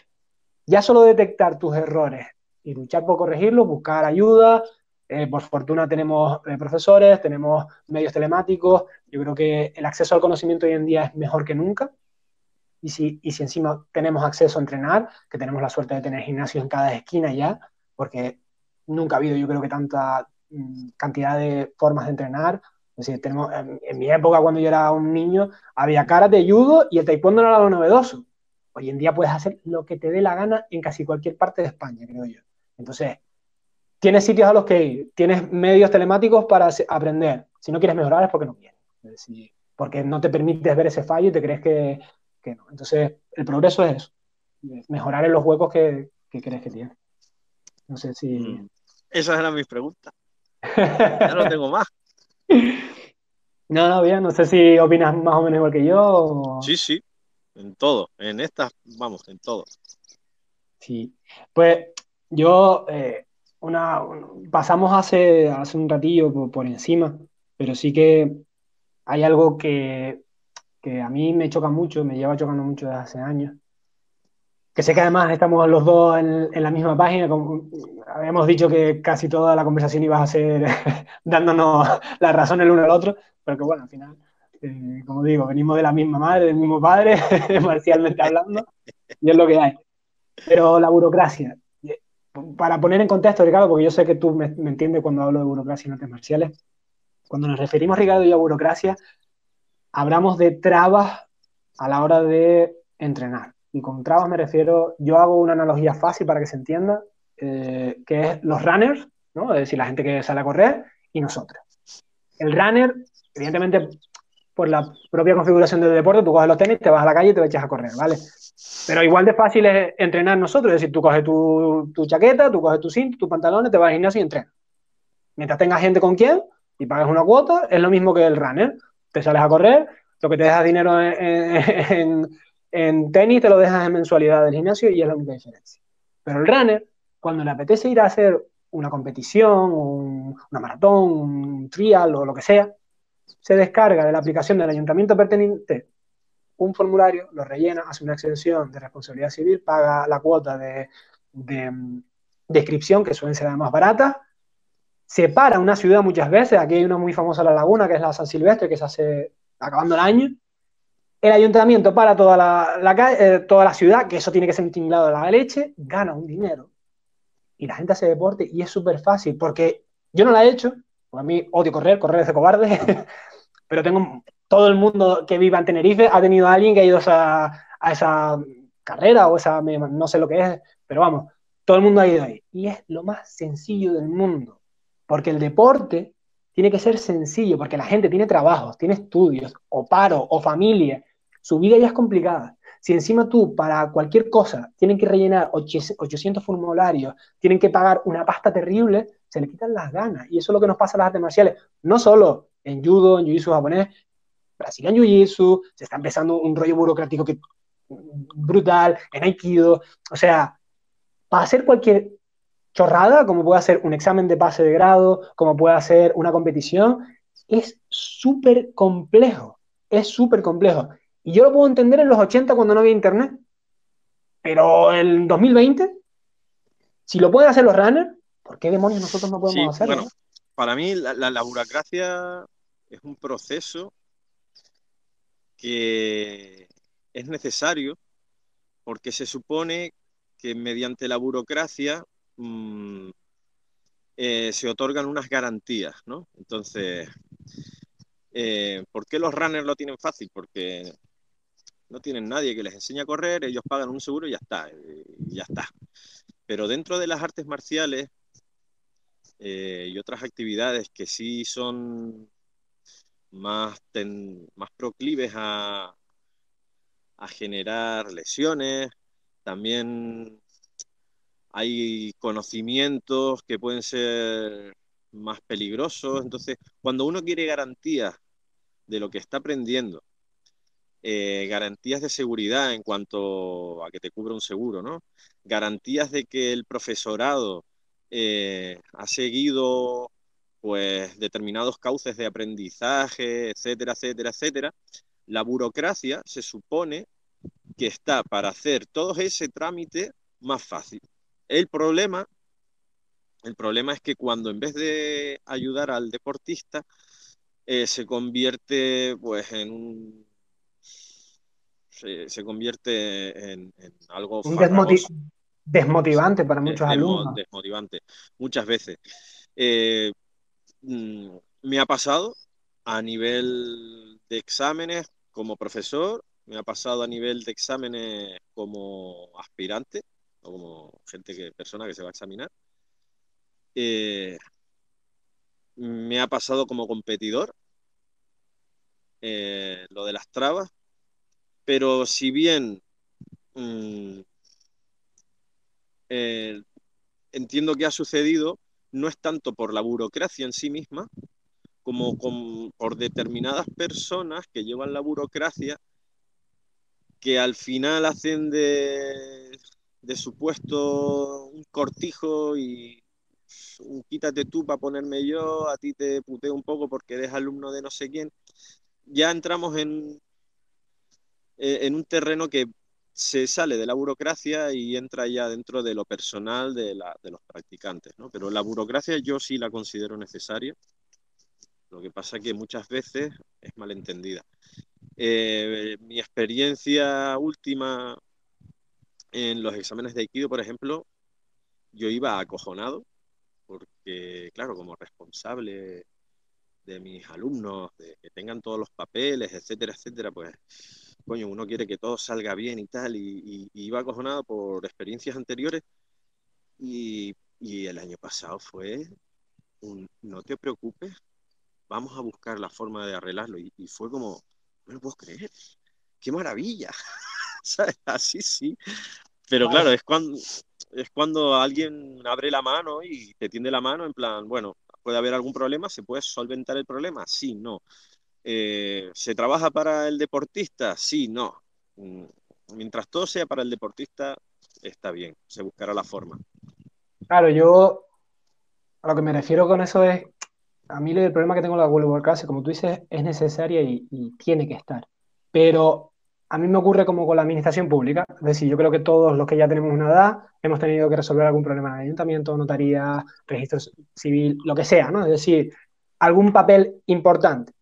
ya solo detectar tus errores y luchar por corregirlos, buscar ayuda, eh, por fortuna tenemos eh, profesores, tenemos medios telemáticos, yo creo que el acceso al conocimiento hoy en día es mejor que nunca. Y si, y si encima tenemos acceso a entrenar, que tenemos la suerte de tener gimnasios en cada esquina ya, porque nunca ha habido, yo creo que tanta mm, cantidad de formas de entrenar. En, mi época, cuando yo era un niño, había karate, judo y el taekwondo no era lo novedoso. Hoy en día puedes hacer lo que te dé la gana en casi cualquier parte de España, creo yo. Entonces, tienes sitios a los que ir, tienes medios telemáticos para aprender. Si no quieres mejorar es porque no quieres. Es decir, porque no te permites ver ese fallo y te crees que, que no. Entonces, el progreso es eso. Mejorar en los huecos que, que crees que tienes. No sé si. Mm. Esas eran mis preguntas. ya no tengo más. [LAUGHS] No, no, bien, no sé si opinas más o menos igual que yo. Sí, sí, en todo, en estas, vamos, en todo. Sí, pues yo, eh, una, pasamos hace, hace un ratillo por, encima, pero sí que hay algo que, que a mí me choca mucho, me lleva chocando mucho desde hace años, que sé que además estamos los dos en, la misma página. habíamos dicho que casi toda la conversación iba a ser [LAUGHS] dándonos la razón el uno al otro, pero que bueno, al final, eh, como digo, venimos de la misma madre, del mismo padre, [LAUGHS] marcialmente hablando, y es lo que hay. Pero la burocracia, para poner en contexto, Ricardo, porque yo sé que tú me, entiendes cuando hablo de burocracia en artes marciales, cuando nos referimos, Ricardo, y a burocracia, hablamos de trabas a la hora de entrenar. Y con trabas me refiero, yo hago una analogía fácil para que se entienda, eh, que es los runners, ¿no? es decir, la gente que sale a correr, y nosotros. El runner, evidentemente, por la propia configuración del deporte, tú coges los tenis, te vas a la calle y te echas a correr, ¿vale? Pero igual de fácil es entrenar nosotros, es decir, tú coges tu, tu chaqueta, tú coges tu cinto, tus pantalones, te vas al gimnasio y entrenas. Mientras tengas gente con quien y pagas una cuota, es lo mismo que el runner. Te sales a correr, lo que te dejas dinero en, en tenis te lo dejas en mensualidad del gimnasio y es la única diferencia. Pero el runner, cuando le apetece ir a hacer una competición, una maratón, un trial o lo que sea, se descarga de la aplicación del ayuntamiento pertenente un formulario, lo rellena, hace una extensión de responsabilidad civil, paga la cuota de, de, inscripción, que suelen ser más barata, se para una ciudad muchas veces, aquí hay una muy famosa, La Laguna, que es la San Silvestre, que se hace acabando el año, el ayuntamiento para toda la, eh, toda la ciudad, que eso tiene que ser tinglado de la leche, gana un dinero. Y la gente hace deporte y es súper fácil, porque yo no la he hecho, a mí odio correr, correr es de cobarde, [LAUGHS] pero tengo todo el mundo que viva en Tenerife ha tenido a alguien que ha ido a esa, carrera o esa, no sé lo que es, pero vamos, todo el mundo ha ido ahí. Y es lo más sencillo del mundo, porque el deporte tiene que ser sencillo, porque la gente tiene trabajos, tiene estudios, o paro, o familia, su vida ya es complicada. Si encima tú, para cualquier cosa, tienen que rellenar 800 formularios, tienen que pagar una pasta terrible, se le quitan las ganas. Y eso es lo que nos pasa en las artes marciales. No solo en judo, en jiu-jitsu japonés, Brasil jiu-jitsu, se está empezando un rollo burocrático que, brutal, en aikido. O sea, para hacer cualquier chorrada, como puede hacer un examen de pase de grado, como puede hacer una competición, es súper complejo. Es súper complejo. Y yo lo puedo entender en los 80 cuando no había internet. Pero en 2020, si lo pueden hacer los runners, ¿por qué demonios nosotros no podemos hacerlo? Bueno, para mí la, burocracia es un proceso que es necesario porque se supone que mediante la burocracia mm, eh, se otorgan unas garantías, ¿no? Entonces, eh, ¿por qué los runners lo tienen fácil? Porque no tienen nadie que les enseñe a correr, ellos pagan un seguro y ya está, y ya está. Pero dentro de las artes marciales, eh, y otras actividades que sí son más, más proclives a, a generar lesiones, también hay conocimientos que pueden ser más peligrosos. Entonces, cuando uno quiere garantías de lo que está aprendiendo, eh, garantías de seguridad en cuanto a que te cubra un seguro, ¿no? Garantías de que el profesorado eh, ha seguido pues determinados cauces de aprendizaje, etcétera, etcétera, etcétera. La burocracia se supone que está para hacer todo ese trámite más fácil. El problema, el problema es que cuando en vez de ayudar al deportista, eh, se convierte pues en un se, convierte en, algo desmotivante para muchos alumnos. Desmotivante, muchas veces. Eh, mm, me ha pasado a nivel de exámenes como profesor, me ha pasado a nivel de exámenes como aspirante, o como gente que, persona que se va a examinar. Eh, me ha pasado como competidor eh, lo de las trabas, pero si bien mm, eh, entiendo que ha sucedido, no es tanto por la burocracia en sí misma, como por determinadas personas que llevan la burocracia que al final hacen de, de su puesto un cortijo y un quítate tú para ponerme yo, a ti te puteo un poco porque eres alumno de no sé quién. Ya entramos en, eh, en un terreno que se sale de la burocracia y entra ya dentro de lo personal de, la, de los practicantes. ¿no? Pero la burocracia yo sí la considero necesaria. Lo que pasa que muchas veces es malentendida. Eh, mi experiencia última en los exámenes de Aikido, por ejemplo, yo iba acojonado porque, claro, como responsable de mis alumnos, de que tengan todos los papeles, etcétera, etcétera, pues, coño, uno quiere que todo salga bien y tal, y, iba acojonado por experiencias anteriores, y, el año pasado fue un, no te preocupes, vamos a buscar la forma de arreglarlo, y fue como, no lo puedo creer. ¡Qué maravilla! [LAUGHS] Así sí. Pero claro, es cuando, es cuando alguien abre la mano y te tiende la mano en plan, bueno, ¿puede haber algún problema? ¿Se puede solventar el problema? Sí, no. Eh, ¿Se trabaja para el deportista? Sí, no. Mm, mientras todo sea para el deportista, está bien, se buscará la forma. Claro, yo a lo que me refiero con eso es a mí el problema que tengo con la World War como tú dices, es necesaria y, tiene que estar. Pero a mí me ocurre como con la administración pública. Es decir, yo creo que todos los que ya tenemos una edad hemos tenido que resolver algún problema en el ayuntamiento, notaría, registro civil, lo que sea, ¿no? Es decir, algún papel importante.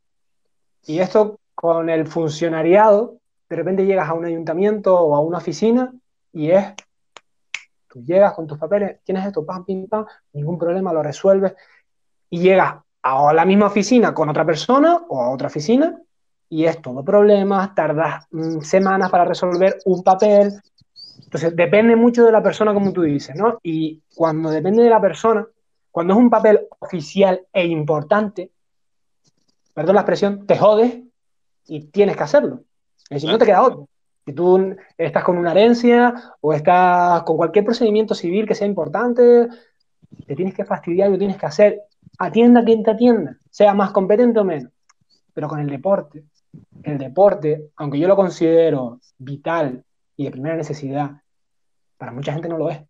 Y esto con el funcionariado, de repente llegas a un ayuntamiento o a una oficina y es, tú llegas con tus papeles, tienes esto, pam, pim, pam, ningún problema, lo resuelves y llegas a la misma oficina con otra persona o a otra oficina y es todo problemas, tardas mm, semanas para resolver un papel. Entonces, depende mucho de la persona, como tú dices, ¿no? Y cuando depende de la persona, cuando es un papel oficial e importante, perdón la expresión, te jodes y tienes que hacerlo. Es no te queda otro. Si tú estás con una herencia o estás con cualquier procedimiento civil que sea importante, te tienes que fastidiar y lo tienes que hacer atienda quien te atienda, sea más competente o menos. Pero con el deporte, el deporte, aunque yo lo considero vital y de primera necesidad, para mucha gente no lo es.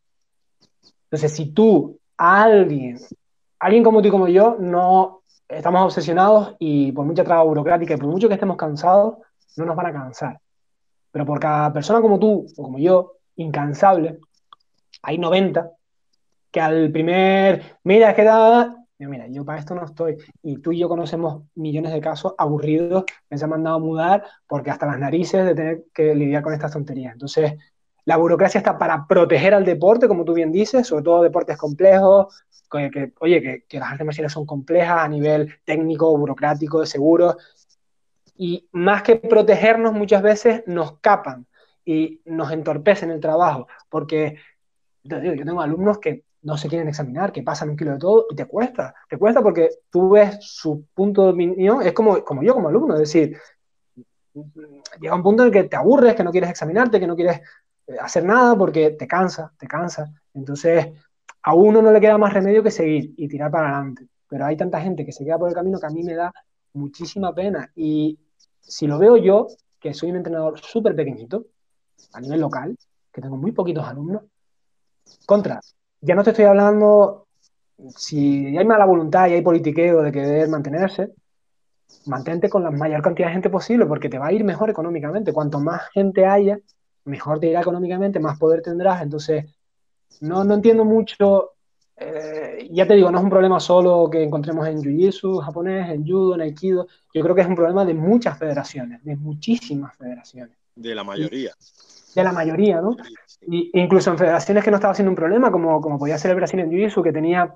Entonces, si tú, alguien, alguien como tú y como yo, no estamos obsesionados y por mucha traba burocrática y por mucho que estemos cansados, no nos van a cansar. Pero por cada persona como tú o como yo, incansable, hay 90 que al primer, mira, es que da, mira, yo para esto no estoy. Y tú y yo conocemos millones de casos aburridos que se han mandado a mudar porque hasta las narices de tener que lidiar con estas tonterías. Entonces, la burocracia está para proteger al deporte, como tú bien dices, sobre todo deportes complejos, que, oye, que, las artes marciales son complejas a nivel técnico, burocrático, de seguros. Y más que protegernos, muchas veces nos capan y nos entorpecen el trabajo, porque yo tengo alumnos que no se quieren examinar, que pasan un kilo de todo y te cuesta, te cuesta porque tú ves su punto de opinión, es como, como yo como alumno, es decir, llega un punto en el que te aburres, que no quieres examinarte, que no quieres eh, hacer nada porque te cansa, te cansa. Entonces, a uno no le queda más remedio que seguir y tirar para adelante. Pero hay tanta gente que se queda por el camino que a mí me da muchísima pena. Y si lo veo yo, que soy un entrenador súper pequeñito, a nivel local, que tengo muy poquitos alumnos, contra, ya no te estoy hablando si hay mala voluntad y hay politiqueo de querer mantenerse, mantente con la mayor cantidad de gente posible porque te va a ir mejor económicamente. Cuanto más gente haya, mejor te irá económicamente, más poder tendrás. Entonces, no, no entiendo mucho. Eh, ya te digo, no es un problema solo que encontremos en Jiu-Jitsu japonés, en Judo, en Aikido. Yo creo que es un problema de muchas federaciones, de muchísimas federaciones. De la mayoría. De la mayoría, ¿no? Y, incluso en federaciones que no estaba siendo un problema, como, como podía ser el Brasil en Jiu-Jitsu, que tenía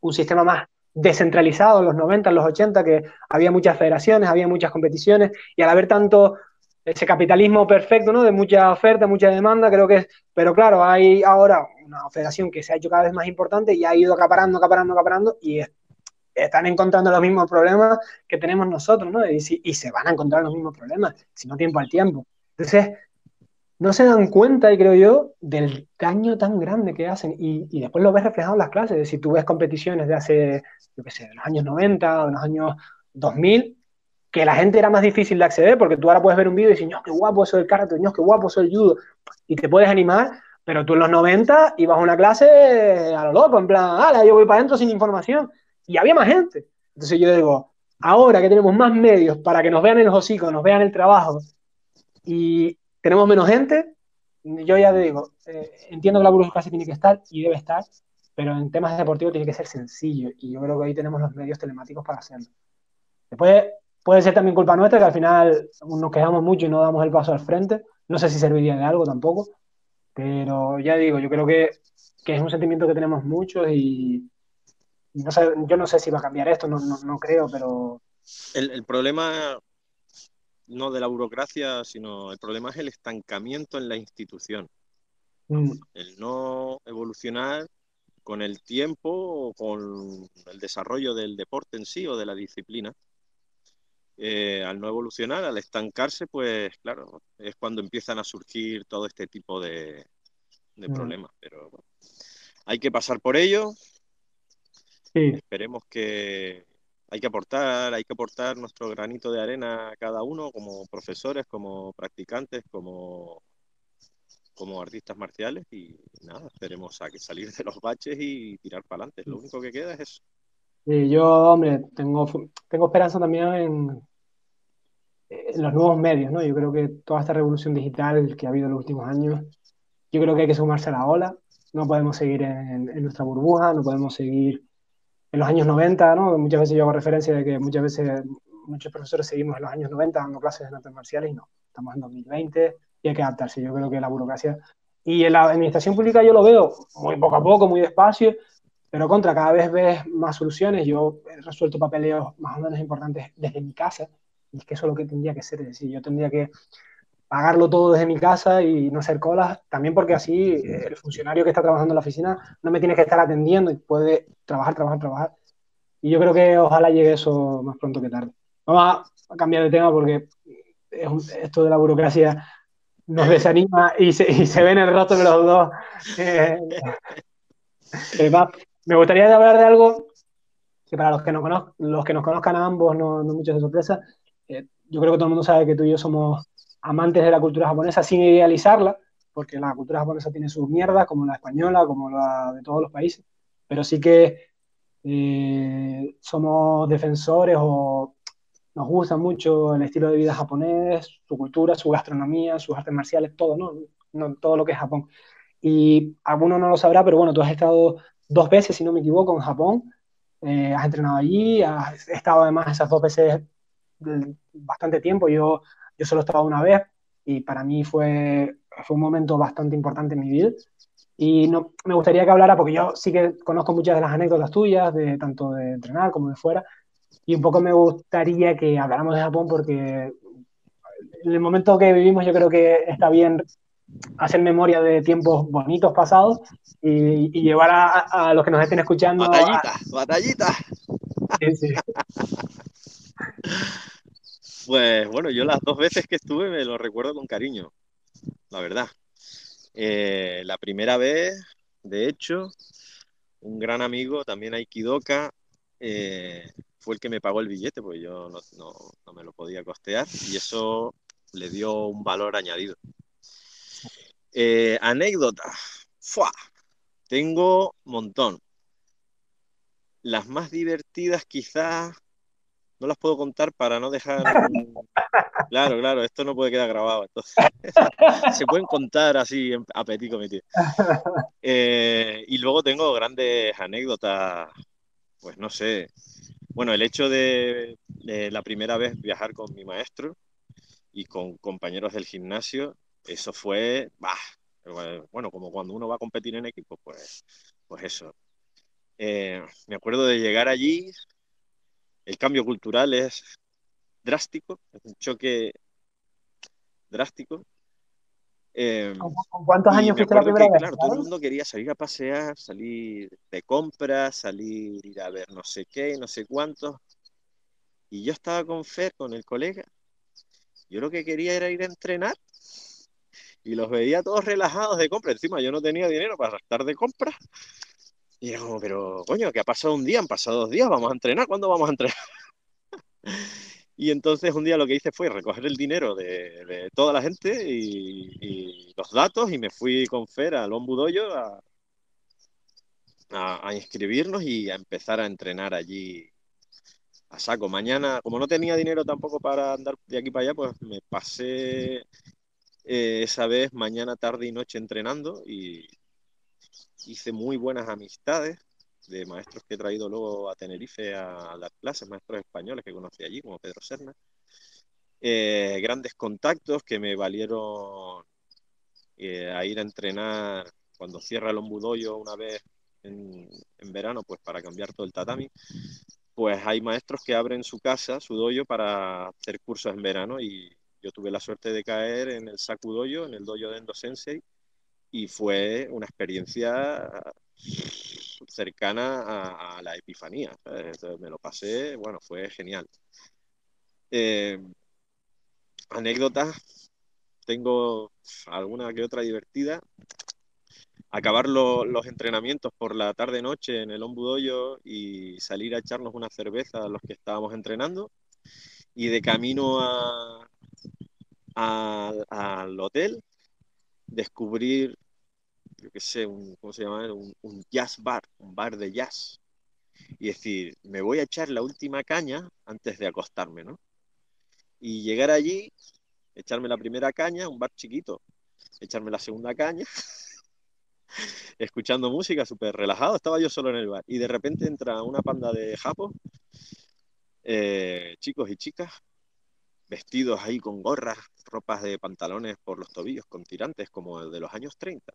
un sistema más descentralizado en los 90, en los 80, que había muchas federaciones, había muchas competiciones, y al haber tanto ese capitalismo perfecto, ¿no? De mucha oferta, mucha demanda, creo que pero claro, hay ahora una federación que se ha hecho cada vez más importante y ha ido acaparando, acaparando, acaparando, y están encontrando los mismos problemas que tenemos nosotros, ¿no? Y, y se van a encontrar los mismos problemas, si no tiempo al tiempo. Entonces, no se dan cuenta, y creo yo, del daño tan grande que hacen. Y, después lo ves reflejado en las clases. Si tú ves competiciones de hace, yo qué sé, de los años 90 o de los años 2000, que la gente era más difícil de acceder, porque tú ahora puedes ver un vídeo y decir, qué guapo soy el karate, qué guapo soy el judo, y te puedes animar, pero tú en los 90 ibas a una clase a lo loco, en plan, ala, yo voy para adentro sin información, y había más gente. Entonces yo digo, ahora que tenemos más medios para que nos vean en los hocicos, nos vean el trabajo, y, tenemos menos gente, yo ya te digo, eh, entiendo que la burocracia tiene que estar y debe estar, pero en temas deportivos tiene que ser sencillo y yo creo que ahí tenemos los medios telemáticos para hacerlo. Después puede ser también culpa nuestra que al final nos quejamos mucho y no damos el paso al frente. No sé si serviría de algo tampoco, pero ya digo, yo creo que, que es un sentimiento que tenemos muchos y, no sé, yo no sé si va a cambiar esto, no, no, no creo, pero... El, el problema no de la burocracia, sino el problema es el estancamiento en la institución. Mm. El no evolucionar con el tiempo o con el desarrollo del deporte en sí o de la disciplina. Eh, al no evolucionar, al estancarse, pues claro, es cuando empiezan a surgir todo este tipo de, mm. problemas. Pero hay que pasar por ello. Esperemos que, hay que aportar, hay que aportar nuestro granito de arena a cada uno como profesores, como practicantes, como, como artistas marciales y nada, esperemos a que salir de los baches y tirar para adelante. Lo único que queda es eso. Yo, hombre, tengo, tengo esperanza también en, los nuevos medios, ¿no? Yo creo que toda esta revolución digital que ha habido en los últimos años, yo creo que hay que sumarse a la ola. No podemos seguir en nuestra burbuja, no podemos seguir en los años 90, ¿no? Muchas veces yo hago referencia de que muchas veces muchos profesores seguimos en los años 90 dando clases de artes marciales y no, estamos en 2020 y hay que adaptarse. Yo creo que la burocracia y en la administración pública yo lo veo muy poco a poco, muy despacio, pero contra cada vez ves más soluciones. Yo he resuelto papeleos más o menos importantes desde mi casa y es que eso es lo que tendría que ser. Es decir, yo tendría que pagarlo todo desde mi casa y no hacer colas, también porque así eh, el funcionario que está trabajando en la oficina no me tiene que estar atendiendo y puede trabajar, trabajar, trabajar. Y yo creo que ojalá llegue eso más pronto que tarde. Vamos a cambiar de tema porque esto de la burocracia nos desanima y se, y se ve en el rostro de los dos. Eh, eh, me gustaría hablar de algo que para los que, no los que nos conozcan a ambos no, no mucho de sorpresa. yo creo que todo el mundo sabe que tú y yo somos amantes de la cultura japonesa sin idealizarla, porque la cultura japonesa tiene sus mierdas, como la española, como la de todos los países, pero sí que eh, somos defensores o nos gusta mucho el estilo de vida japonés, su cultura, su gastronomía, sus artes marciales, todo, ¿no? no todo lo que es Japón. Y alguno no lo sabrá, pero bueno, tú has estado dos veces, si no me equivoco, en Japón, eh, has entrenado allí, has estado además esas dos veces bastante tiempo. Yo yo solo estaba una vez y para mí fue, fue un momento bastante importante en mi vida. Y no, me gustaría que hablara, porque yo sí que conozco muchas de las anécdotas tuyas, de, tanto de entrenar como de fuera, y un poco me gustaría que habláramos de Japón porque en el momento que vivimos yo creo que está bien hacer memoria de tiempos bonitos pasados y, llevar a, los que nos estén escuchando. Batallita, batallita. Sí, sí. [LAUGHS] Pues bueno, yo las dos veces que estuve me lo recuerdo con cariño, la verdad. Eh, la primera vez, de hecho, un gran amigo, también Aikidoka, eh, fue el que me pagó el billete, porque yo no, me lo podía costear y eso le dio un valor añadido. Eh, anécdota. Tengo un montón. Las más divertidas quizás no las puedo contar para no dejar... [LAUGHS] Claro, claro, esto no puede quedar grabado. Entonces, [LAUGHS] se pueden contar así a petit comité. Eh, y luego tengo grandes anécdotas, pues no sé. Bueno, el hecho de, la primera vez viajar con mi maestro y con compañeros del gimnasio, eso fue, bah, bueno, como cuando uno va a competir en equipo, pues, pues eso. Eh, me acuerdo de llegar allí, el cambio cultural es drástico, es un choque drástico. Eh, ¿Con, cuántos años fuiste la primera vez? Claro, todo el mundo quería salir a pasear, salir de compras, salir, ir a ver no sé qué, no sé cuántos. Y yo estaba con Fer, con el colega. Yo lo que quería era ir a entrenar y los veía todos relajados de compra. Encima yo no tenía dinero para estar de compra. Y era como, pero coño, que ha pasado un día, han pasado dos días, vamos a entrenar, ¿cuándo vamos a entrenar? [LAUGHS] y entonces un día lo que hice fue recoger el dinero de, toda la gente y, los datos y me fui con Fer al Ombudoyo a, a, inscribirnos y a empezar a entrenar allí a saco. Mañana, como no tenía dinero tampoco para andar de aquí para allá, pues me pasé eh, esa vez mañana, tarde y noche entrenando y, hice muy buenas amistades de maestros que he traído luego a Tenerife a, las clases, maestros españoles que conocí allí, como Pedro Serna. Eh, grandes contactos que me valieron eh, a ir a entrenar cuando cierra el ombudoyo una vez en, en, verano, pues para cambiar todo el tatami. Pues hay maestros que abren su casa, su doyo, para hacer cursos en verano y yo tuve la suerte de caer en el Saku Doyo, en el doyo de Endo Sensei, y fue una experiencia cercana a, la epifanía. me lo pasé, bueno, fue genial. Eh, anécdotas, tengo alguna que otra divertida. Acabar los entrenamientos por la tarde-noche en el Ombudoyo y salir a echarnos una cerveza a los que estábamos entrenando. Y de camino al hotel, descubrir yo qué sé, un, ¿cómo se llama? Un, jazz bar, un bar de jazz. Y decir, me voy a echar la última caña antes de acostarme, ¿no? Y llegar allí, echarme la primera caña, un bar chiquito, echarme la segunda caña, [LAUGHS] escuchando música súper relajado, estaba yo solo en el bar. Y de repente entra una panda de japos, eh, chicos y chicas, vestidos ahí con gorras, ropas de pantalones por los tobillos, con tirantes como el de los años 30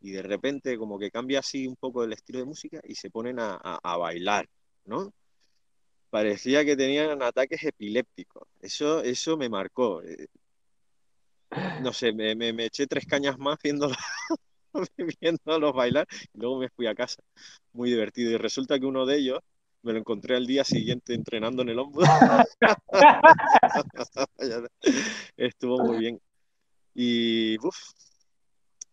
y de repente como que cambia así un poco el estilo de música y se ponen a, a, bailar, ¿no? Parecía que tenían ataques epilépticos. Eso, eso me marcó. Eh, no sé, me, me, eché tres cañas más viéndolos, [LAUGHS] viéndolos bailar y luego me fui a casa. Muy divertido. Y resulta que uno de ellos me lo encontré al día siguiente entrenando en el hombro. [LAUGHS] Estuvo muy bien. Y uf,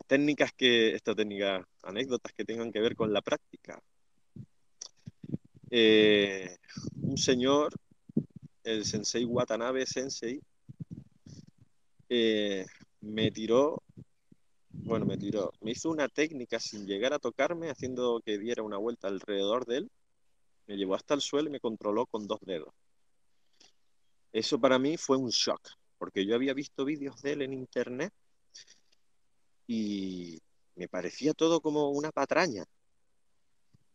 técnicas que, esta técnica, anécdotas que tengan que ver con la práctica. Eh, un señor, el sensei Watanabe Sensei, eh, me tiró, bueno, me tiró, me hizo una técnica sin llegar a tocarme, haciendo que diera una vuelta alrededor de él, me llevó hasta el suelo y me controló con dos dedos. Eso para mí fue un shock, porque yo había visto vídeos de él en internet y me parecía todo como una patraña.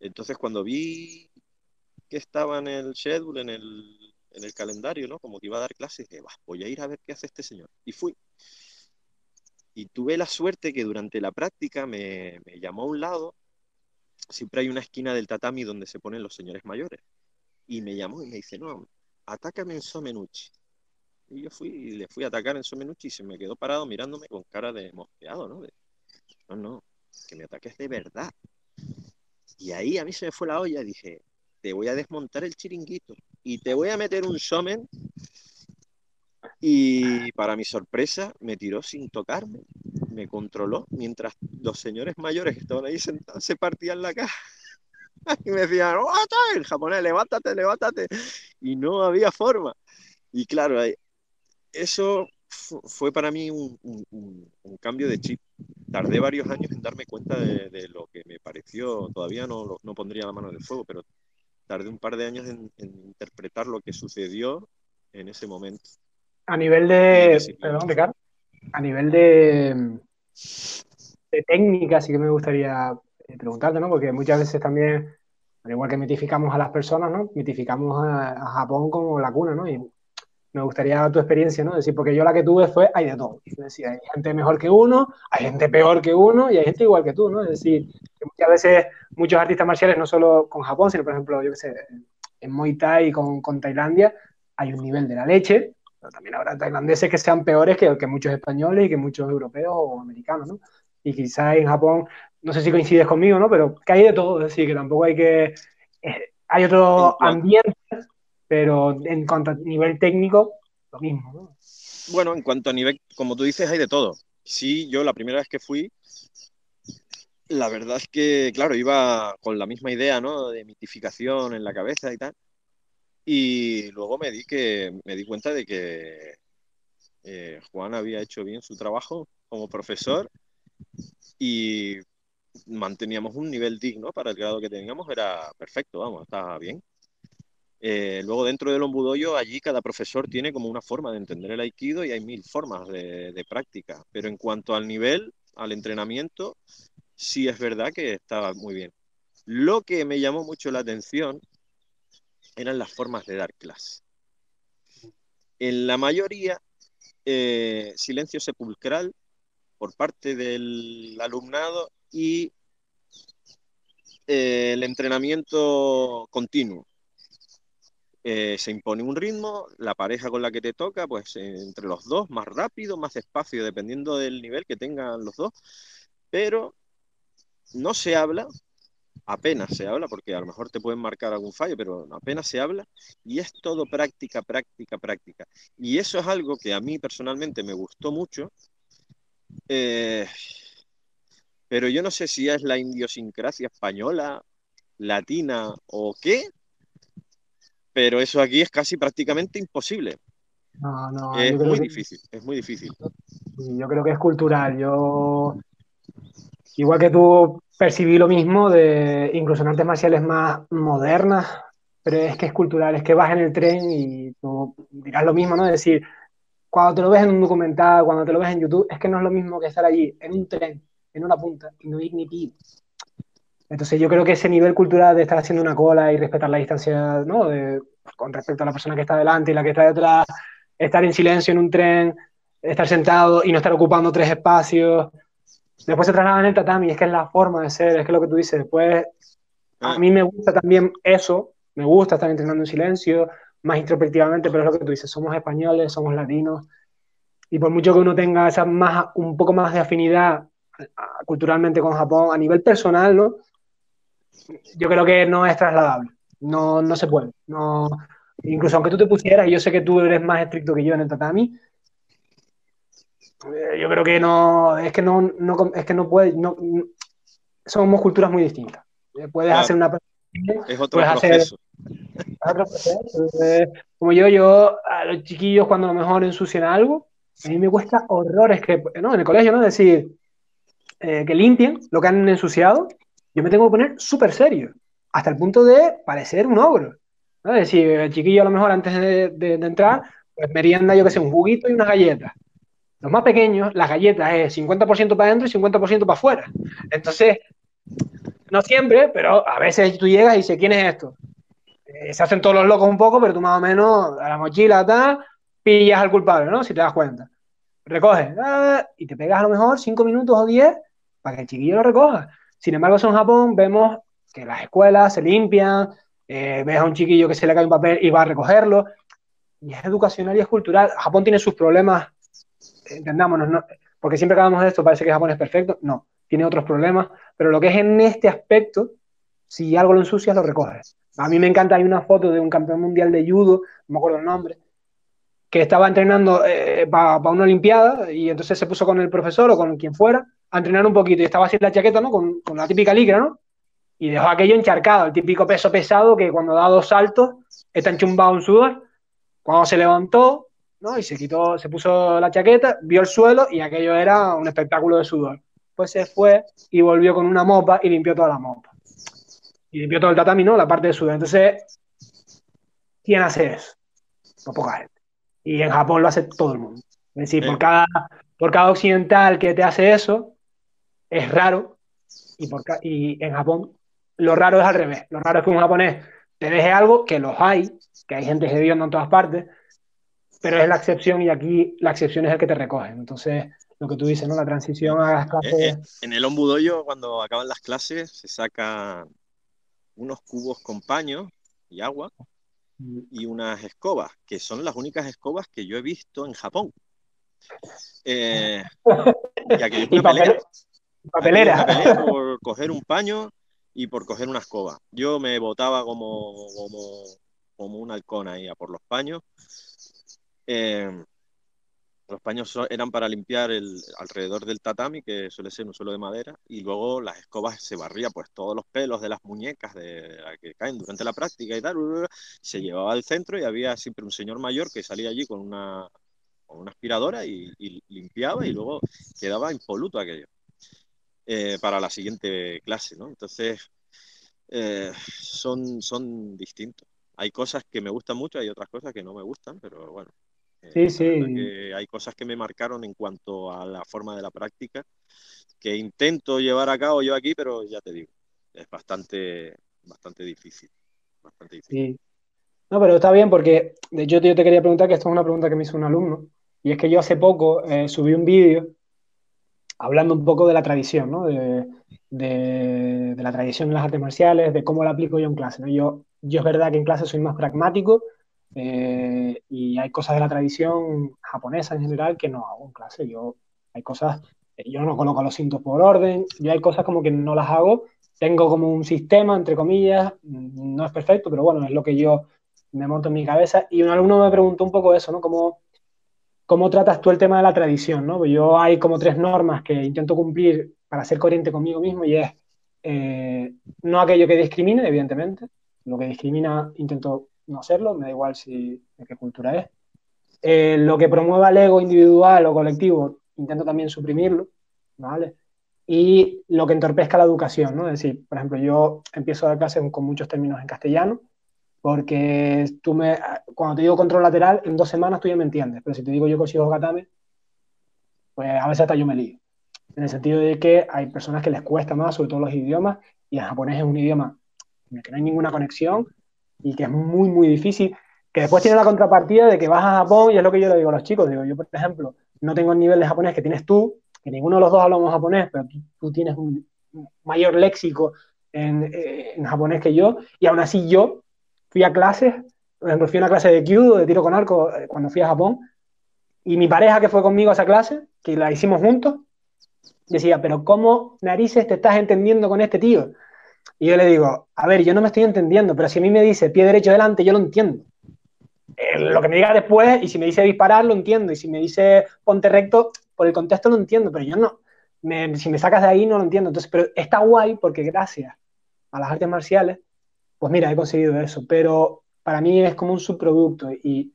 Entonces cuando vi que estaba en el schedule, en el, en el calendario, ¿no? Como que iba a dar clases, dije, voy a ir a ver qué hace este señor. Y fui. Y tuve la suerte que durante la práctica me, me llamó a un lado, siempre hay una esquina del tatami donde se ponen los señores mayores. Y me llamó y me dice, no, atácame en Somenuchi. Y yo fui y le fui a atacar en Somenuchi y se me quedó parado mirándome con cara de mosqueado, ¿no? no, no, que me ataques de verdad. Y ahí a mí se me fue la olla dije, te voy a desmontar el chiringuito y te voy a meter un somen. Y para mi sorpresa, me tiró sin tocarme, me controló, mientras los señores mayores que estaban ahí sentados se partían la caja. [LAUGHS] Y me decían, ¡Oh, el japonés, levántate, levántate. Y no había forma. Y claro, eso fue para mí un, cambio de chip. Tardé varios años en darme cuenta de, lo que me pareció, todavía no, no, pondría la mano en el fuego, pero tardé un par de años en, interpretar lo que sucedió en ese momento. A nivel de, perdón, Ricardo, a nivel de, de técnica sí que me gustaría eh, preguntarte, ¿no? Porque muchas veces también, al igual que mitificamos a las personas, ¿no? Mitificamos a, a Japón como la cuna, ¿no? Y me gustaría tu experiencia, ¿no? decir, porque yo la que tuve fue, hay de todo. Es decir, hay gente mejor que uno, hay gente peor que uno y hay gente igual que tú, ¿no? Es decir, que muchas veces muchos artistas marciales, no solo con Japón, sino por ejemplo, yo qué sé, en Muay Thai con, con Tailandia, hay un nivel de la leche, pero también habrá tailandeses que sean peores que, que muchos españoles y que muchos europeos o americanos, ¿no? Y quizás en Japón, no sé si coincides conmigo, ¿no? Pero que hay de todo, es decir, que tampoco hay que... Eh, hay otro ambiente pero en cuanto a nivel técnico, lo mismo. ¿no? Bueno, en cuanto a nivel, como tú dices, hay de todo. Sí, yo la primera vez que fui, la verdad es que, claro, iba con la misma idea, ¿no? De mitificación en la cabeza y tal. Y luego me di que me di cuenta de que eh, Juan había hecho bien su trabajo como profesor y manteníamos un nivel digno para el grado que teníamos, era perfecto, vamos, estaba bien. Eh, luego dentro del ombudoyo, allí cada profesor tiene como una forma de entender el aikido y hay mil formas de, práctica. Pero en cuanto al nivel, al entrenamiento, sí es verdad que estaba muy bien. Lo que me llamó mucho la atención eran las formas de dar clase. En la mayoría, eh, silencio sepulcral por parte del alumnado y eh, el entrenamiento continuo. Eh, se impone un ritmo, la pareja con la que te toca, pues entre los dos, más rápido, más despacio, dependiendo del nivel que tengan los dos, pero no se habla, apenas se habla, porque a lo mejor te pueden marcar algún fallo, pero apenas se habla, y es todo práctica, práctica, práctica. Y eso es algo que a mí personalmente me gustó mucho, eh, pero yo no sé si es la idiosincrasia española, latina o qué, pero eso aquí es casi prácticamente imposible. No, no, es muy difícil, es muy difícil. Yo creo que es cultural. Yo, igual que tú, percibí lo mismo de incluso en artes marciales más modernas, pero es que es cultural, es que vas en el tren y tú dirás lo mismo, ¿no? Es decir, cuando te lo ves en un documental, cuando te lo ves en YouTube, es que no es lo mismo que estar allí, en un tren, en una punta, y no ir ni pib. Entonces yo creo que ese nivel cultural de estar haciendo una cola y respetar la distancia, ¿no? con respecto a la persona que está delante y la que está detrás, estar en silencio en un tren, estar sentado y no estar ocupando tres espacios. Después se traslada en el tatami, es que es la forma de ser, es que lo que tú dices. Después, a ah. mí me gusta también eso, me gusta estar entrenando en silencio, más introspectivamente, pero es lo que tú dices, somos españoles, somos latinos, y por mucho que uno tenga esa más, un poco más de afinidad culturalmente con Japón a nivel personal, ¿no? Yo creo que no es trasladable. No, no se puede. No, incluso aunque tú te pusieras, y yo sé que tú eres más estricto que yo en el tatami, eh, yo creo que no, es que no, no es que no puedes, no, somos culturas muy distintas. Eh, puedes hacer una es otro proceso. Eh, como yo, yo a los chiquillos cuando a lo mejor ensucian algo, a mí me cuesta horrores que, ¿no? En el colegio, ¿no? Decir que limpien lo que han ensuciado yo me tengo que poner súper serio, hasta el punto de parecer un ogro. Es decir, el chiquillo a lo mejor antes de, entrar, pues merienda, yo que sé, un juguito y unas galletas. Los más pequeños, las galletas es 50% para adentro y 50% para afuera. Entonces, no siempre, pero a veces tú llegas y dices, ¿quién es esto? Eh, se hacen todos los locos un poco, pero tú más o menos a la mochila, tal, pillas al culpable, ¿no? Si te das cuenta. Recoges ah, y te pegas a lo mejor 5 minutos o 10 para que el chiquillo lo recoja. Sin embargo, en Japón vemos que las escuelas se limpian, eh, ves a un chiquillo que se le cae un papel y va a recogerlo. y es educacional y es cultural. Japón tiene sus problemas, entendámonos, ¿no? porque siempre que hablamos de esto parece que Japón es perfecto, no, tiene otros problemas, pero lo que es en este aspecto, si algo lo ensucias, lo recoges. A mí me encanta, hay una foto de un campeón mundial de judo, no me acuerdo el nombre, que estaba entrenando eh, para una olimpiada y entonces se puso con el profesor o con quien fuera a entrenar un poquito y estaba así la chaqueta, ¿no? Con, con la típica licra, ¿no? Y dejó aquello encharcado, el típico peso pesado que cuando da dos saltos está enchumbado en sudor. Cuando se levantó, ¿no? Y se quitó, se puso la chaqueta, vio el suelo y aquello era un espectáculo de sudor. Pues se fue y volvió con una mopa y limpió toda la mopa. Y limpió todo el tatami, ¿no? La parte de sudor. Entonces, ¿quién hace eso? No poca gente. Y en Japón lo hace todo el mundo. Es decir, por, cada, por cada occidental que te hace eso, es raro. Y, por, y en Japón, lo raro es al revés. Lo raro es que un japonés te deje algo, que los hay, que hay gente hedionda en todas partes, pero es la excepción y aquí la excepción es el que te recoge. Entonces, lo que tú dices, ¿no? La transición a las clases. Eh, eh, en el ombudoyo, cuando acaban las clases, se saca unos cubos con paño y agua y unas escobas, que son las únicas escobas que yo he visto en Japón. Eh, [LAUGHS] y aquí una Papelera. por coger un paño y por coger una escoba. Yo me botaba como, como, como un halcón ahí a por los paños. Eh, los paños eran para limpiar el alrededor del tatami, que suele ser un suelo de madera, y luego las escobas se barría pues todos los pelos de las muñecas de, que caen durante la práctica y tal, se llevaba al centro y había siempre un señor mayor que salía allí con una, con una aspiradora y, limpiaba y luego quedaba impoluto aquello eh, para la siguiente clase, ¿no? Entonces, eh, son, son distintos. Hay cosas que me gustan mucho, hay otras cosas que no me gustan, pero bueno, Sí, sí. hay cosas que me marcaron en cuanto a la forma de la práctica que intento llevar a cabo yo aquí, pero ya te digo, es bastante, bastante difícil. Bastante difícil. Sí. No, pero está bien porque de hecho yo te quería preguntar que esto es una pregunta que me hizo un alumno y es que yo hace poco eh, subí un vídeo hablando un poco de la tradición, ¿no? De, de, la tradición en las artes marciales, de cómo la aplico yo en clase. ¿no? Yo, yo es verdad que en clase soy más pragmático, eh, y hay cosas de la tradición japonesa en general que no hago en clase. Yo hay cosas, yo no coloco los cintos por orden, yo hay cosas como que no las hago. Tengo como un sistema, entre comillas, no es perfecto, pero bueno, es lo que yo me monto en mi cabeza. Y un alumno me preguntó un poco eso, ¿no? ¿Cómo, cómo tratas tú el tema de la tradición, ¿no? Yo hay como tres normas que intento cumplir para ser coherente conmigo mismo y es eh, no aquello que discrimine, evidentemente. Lo que discrimina intento no hacerlo, me da igual si de qué cultura es. Eh, lo que promueva el ego individual o colectivo, intento también suprimirlo, ¿vale? Y lo que entorpezca la educación, ¿no? Es decir, por ejemplo, yo empiezo a dar clases con muchos términos en castellano, porque tú me, cuando te digo control lateral, en dos semanas tú ya me entiendes, pero si te digo yo consigo gatame, pues a veces hasta yo me lío. En el sentido de que hay personas que les cuesta más, sobre todo los idiomas, y el japonés es un idioma en el que no hay ninguna conexión, y que es muy, muy difícil, que después tiene la contrapartida de que vas a Japón y es lo que yo le digo a los chicos, digo, yo por ejemplo, no tengo el nivel de japonés que tienes tú, que ninguno de los dos hablamos japonés, pero tú, tienes un mayor léxico en, eh, en, japonés que yo, y aún así yo fui a clases, por ejemplo, fui a una clase de kyudo, de tiro con arco, eh, cuando fui a Japón, y mi pareja que fue conmigo a esa clase, que la hicimos juntos, decía, pero ¿cómo narices te estás entendiendo con este tío? Y yo le digo, a ver, yo no me estoy entendiendo, pero si a mí me dice pie derecho delante, yo lo entiendo. Eh, lo que me diga después, y si me dice disparar, lo entiendo. Y si me dice ponte recto, por el contexto lo entiendo, pero yo no. si me sacas de ahí, no lo entiendo. Entonces, pero está guay porque gracias a las artes marciales, pues mira, he conseguido eso. Pero para mí es como un subproducto y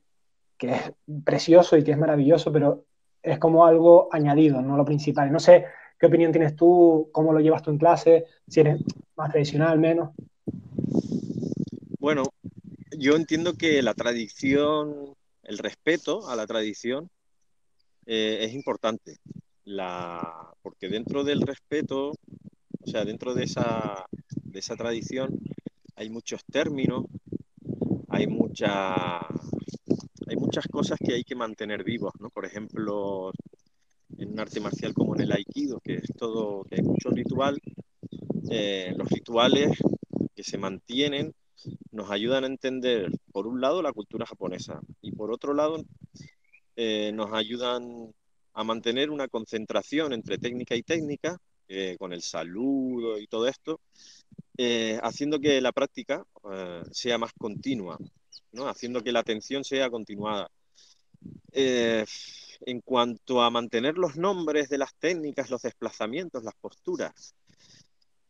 que es precioso y que es maravilloso, pero es como algo añadido, no lo principal. No sé ¿Qué opinión tienes tú? ¿Cómo lo llevas tú en clase? Si eres más tradicional, menos. Bueno, yo entiendo que la tradición, el respeto a la tradición eh, es importante. La, porque dentro del respeto, o sea, dentro de esa, de esa tradición, hay muchos términos, hay, mucha, hay muchas cosas que hay que mantener vivos, ¿no? Por ejemplo, en un arte marcial como en el aikido, que es todo, que hay mucho ritual, eh, los rituales que se mantienen nos ayudan a entender, por un lado, la cultura japonesa y por otro lado, eh, nos ayudan a mantener una concentración entre técnica y técnica, eh, con el saludo y todo esto, eh, haciendo que la práctica sea más continua, haciendo que la atención sea continuada. en cuanto a mantener los nombres de las técnicas, los desplazamientos, las posturas,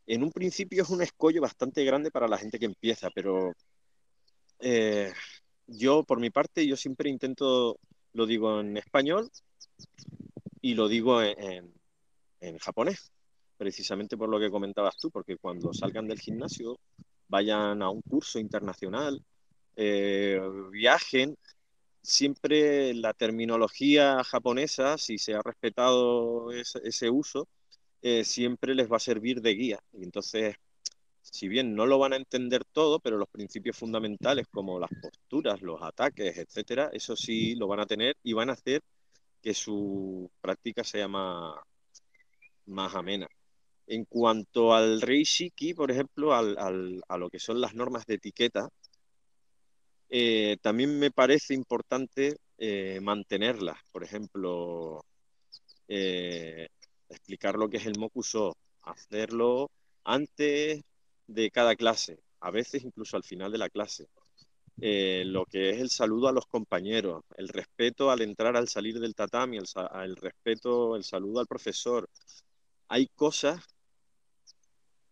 en un principio es un escollo bastante grande para la gente que empieza, pero eh, yo, por mi parte, yo siempre intento, lo digo en español y lo digo en, japonés, precisamente por lo que comentabas tú, porque cuando salgan del gimnasio, vayan a un curso internacional, eh, viajen, siempre la terminología japonesa, si se ha respetado ese uso, eh, siempre les va a servir de guía. Y entonces, si bien no lo van a entender todo, pero los principios fundamentales como las posturas, los ataques, etcétera, eso sí lo van a tener y van a hacer que su práctica sea más, más amena. En cuanto al Reishiki, por ejemplo, al, a lo que son las normas de etiqueta, eh, también me parece importante eh, mantenerlas. Por ejemplo, explicar lo que es el mokuso, hacerlo antes de cada clase, a veces incluso al final de la clase. Eh, lo que es el saludo a los compañeros, el respeto al entrar, al salir del tatami, el, respeto, el saludo al profesor. Hay cosas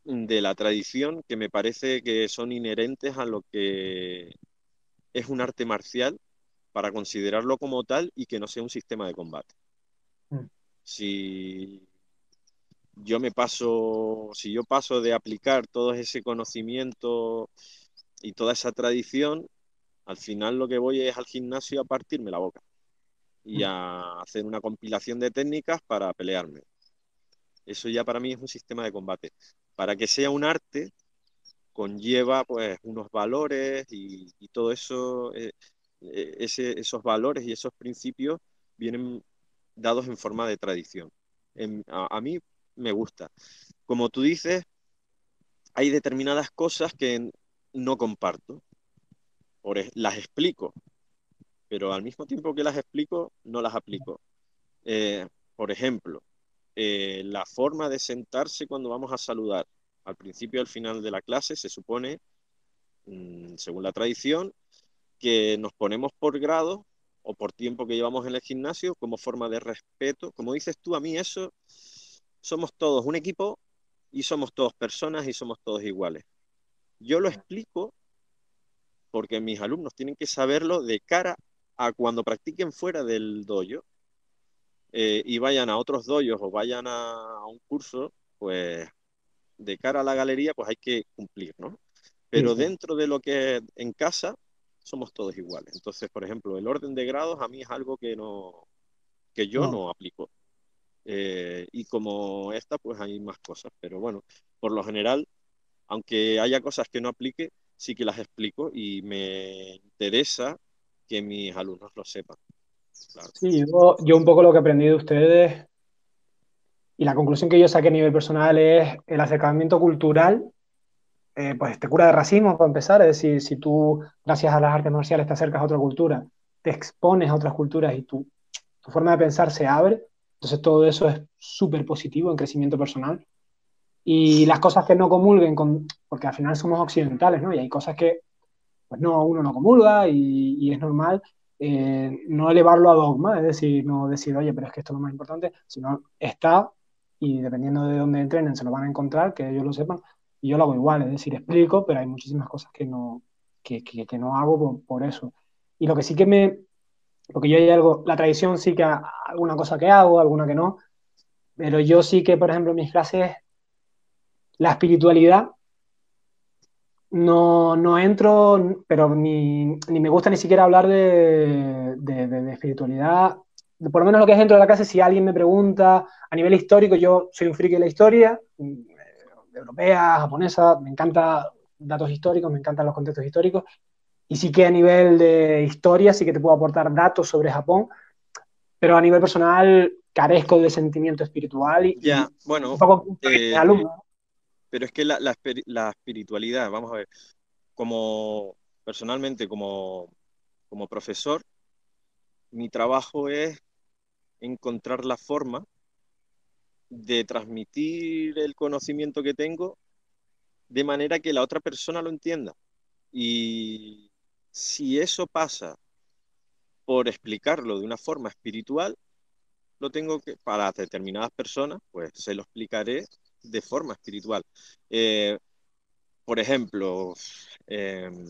de la tradición que me parece que son inherentes a lo que es un arte marcial para considerarlo como tal y que no sea un sistema de combate. Mm. Si yo me paso, si yo paso de aplicar todo ese conocimiento y toda esa tradición, al final lo que voy es al gimnasio a partirme la boca y mm. a hacer una compilación de técnicas para pelearme. Eso ya para mí es un sistema de combate. Para que sea un arte, conlleva pues unos valores y, todo eso, eh, eh, esos valores y esos principios vienen dados en forma de tradición. a, mí me gusta. Como tú dices, hay determinadas cosas que no comparto. Las explico, pero al mismo tiempo que las explico, no las aplico. Eh, por ejemplo, eh, la forma de sentarse cuando vamos a saludar. Al principio y al final de la clase se supone, mm, según la tradición, que nos ponemos por grado o por tiempo que llevamos en el gimnasio como forma de respeto. Como dices tú, a mí eso somos todos un equipo y somos todos personas y somos todos iguales. Yo lo explico porque mis alumnos tienen que saberlo de cara a cuando practiquen fuera del dojo eh, y vayan a otros dojos o vayan a, un curso, pues de cara a la galería, pues hay que cumplir, ¿no? Pero dentro de lo que es en casa, somos todos iguales. Entonces, por ejemplo, el orden de grados a mí es algo que no que yo no aplico. Eh, y como esta, pues hay más cosas. Pero bueno, por lo general, aunque haya cosas que no aplique, sí que las explico y me interesa que mis alumnos lo sepan. Sí, yo, un poco lo que aprendí de ustedes y la conclusión que yo saqué a nivel personal es el acercamiento cultural, eh, pues te cura de racismo para empezar, es decir, si tú gracias a las artes marciales te acercas a otra cultura, te expones a otras culturas y tu, forma de pensar se abre, entonces todo eso es súper positivo en crecimiento personal. Y las cosas que no comulguen con, porque al final somos occidentales, ¿no? Y hay cosas que, pues no, uno no comulga y, es normal eh, no elevarlo a dogma, es decir, no decir, oye, pero es que esto es lo más importante, sino está y dependiendo de dónde entrenen se lo van a encontrar, que ellos lo sepan. Y yo lo hago igual, es decir, explico, pero hay muchísimas cosas que no, que, que, no hago por, por, eso. Y lo que sí que me, porque yo hay algo, la tradición sí que alguna cosa que hago, alguna que no, pero yo sí que, por ejemplo, mis clases, la espiritualidad no, no entro, pero ni, ni, me gusta ni siquiera hablar de, de, espiritualidad. Por lo menos lo que es dentro de la clase, si alguien me pregunta a nivel histórico, yo soy un friki de la historia, mm, europea, japonesa, me encanta datos históricos, me encantan los contextos históricos, y sí que a nivel de historia sí que te puedo aportar datos sobre Japón, pero a nivel personal carezco de sentimiento espiritual y, ya, bueno, eh, pero es que la, la, espiritualidad, vamos a ver, como personalmente, como, como profesor, mi trabajo es encontrar la forma de transmitir el conocimiento que tengo de manera que la otra persona lo entienda. Y si eso pasa por explicarlo de una forma espiritual, lo tengo que, para determinadas personas, pues se lo explicaré de forma espiritual. Eh, por ejemplo, em,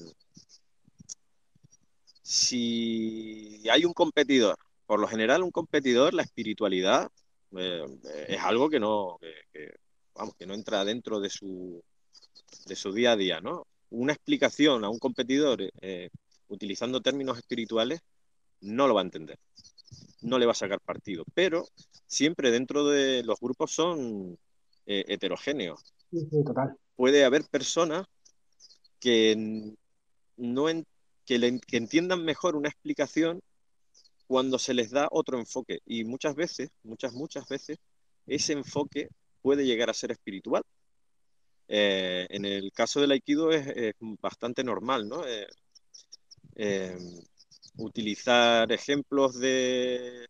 si hay un competidor, por lo general un competidor, la espiritualidad eh, es algo que no, vamos, que no entra dentro de su, de su día a día, ¿no? Una explicación a un competidor eh, utilizando términos espirituales no lo va a entender, no le va a sacar partido, pero siempre dentro de los grupos son eh, heterogéneos. Puede haber personas que, no que, que entiendan mejor una explicación cuando se les da otro enfoque. Y muchas veces, muchas, muchas veces, ese enfoque puede llegar a ser espiritual. Eh, en el caso del aikido es, bastante normal, ¿no? Eh, eh, utilizar ejemplos de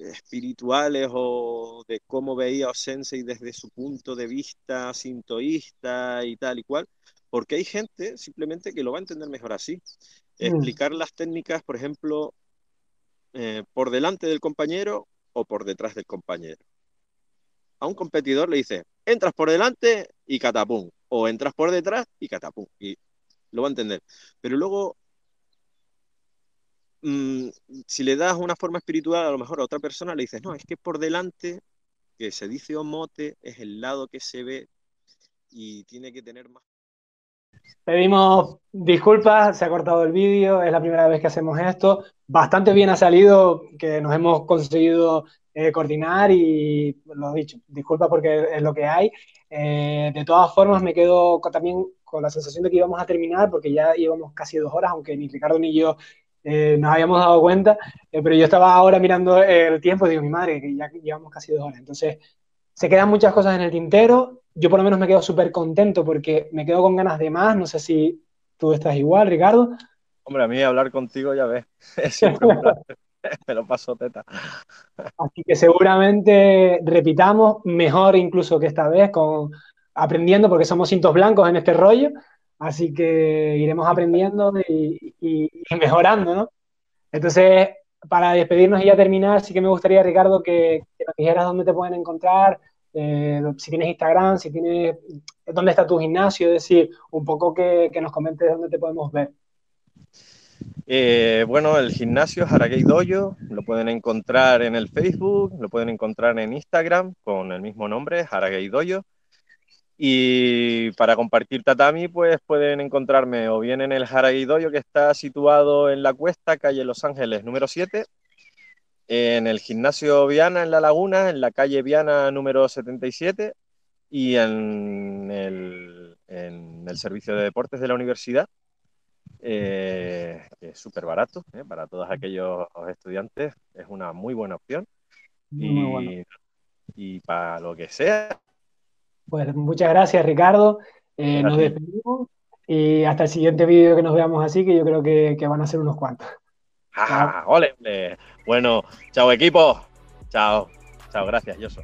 espirituales o de cómo veía Sensei desde su punto de vista sintoísta y tal y cual, porque hay gente simplemente que lo va a entender mejor así. Mm. Explicar las técnicas, por ejemplo, eh, por delante del compañero o por detrás del compañero. A un competidor le dice, entras por delante y catapum, o entras por detrás y catapum, y lo va a entender. Pero luego, mm, si le das una forma espiritual, a lo mejor a otra persona le dices, no, es que por delante, que se dice omote, es el lado que se ve y tiene que tener más Pedimos disculpas, se ha cortado el vídeo, es la primera vez que hacemos esto. Bastante bien ha salido, que nos hemos conseguido eh, coordinar y lo dicho, disculpas porque es lo que hay. Eh, de todas formas, me quedo también con la sensación de que íbamos a terminar porque ya llevamos casi dos horas, aunque ni Ricardo ni yo eh, nos habíamos dado cuenta, pero yo estaba ahora mirando el tiempo y digo, mi madre, que ya llevamos casi dos horas. Entonces, se quedan muchas cosas en el tintero yo por lo menos me quedo súper contento porque me quedo con ganas de más. No sé si tú estás igual, Ricardo. Hombre, a mí hablar contigo ya ves, [LAUGHS] siempre un [LAUGHS] me lo paso teta. Así que seguramente repitamos mejor incluso que esta vez, con, aprendiendo porque somos cintos blancos en este rollo. Así que iremos aprendiendo y, mejorando, ¿no? Entonces, para despedirnos y ya terminar, sí que me gustaría, Ricardo, que, que nos dijeras dónde te pueden encontrar, eh, si tienes Instagram, si tienes, dónde está tu gimnasio, es decir, un poco que, nos comentes dónde te podemos ver. Eh, bueno, el gimnasio Haragay Dojo lo pueden encontrar en el Facebook, lo pueden encontrar en Instagram con el mismo nombre, Haragay Dojo. Y para compartir tatami, pues pueden encontrarme o bien en el Haragay Dojo que está situado en la cuesta, calle Los Ángeles número 7, en el gimnasio Viana en La Laguna, en la calle Viana número 77 y en el, en el servicio de deportes de la universidad, eh, que es súper barato eh, para todos aquellos estudiantes, es una muy buena opción. y, y, para lo que sea. Pues muchas gracias, Ricardo. Eh, nos despedimos y hasta el siguiente vídeo que nos veamos así, que yo creo que, que van a ser unos cuantos. ¡Ja, ole! Bueno, chao equipo. Chao. Chao, gracias, Yoso.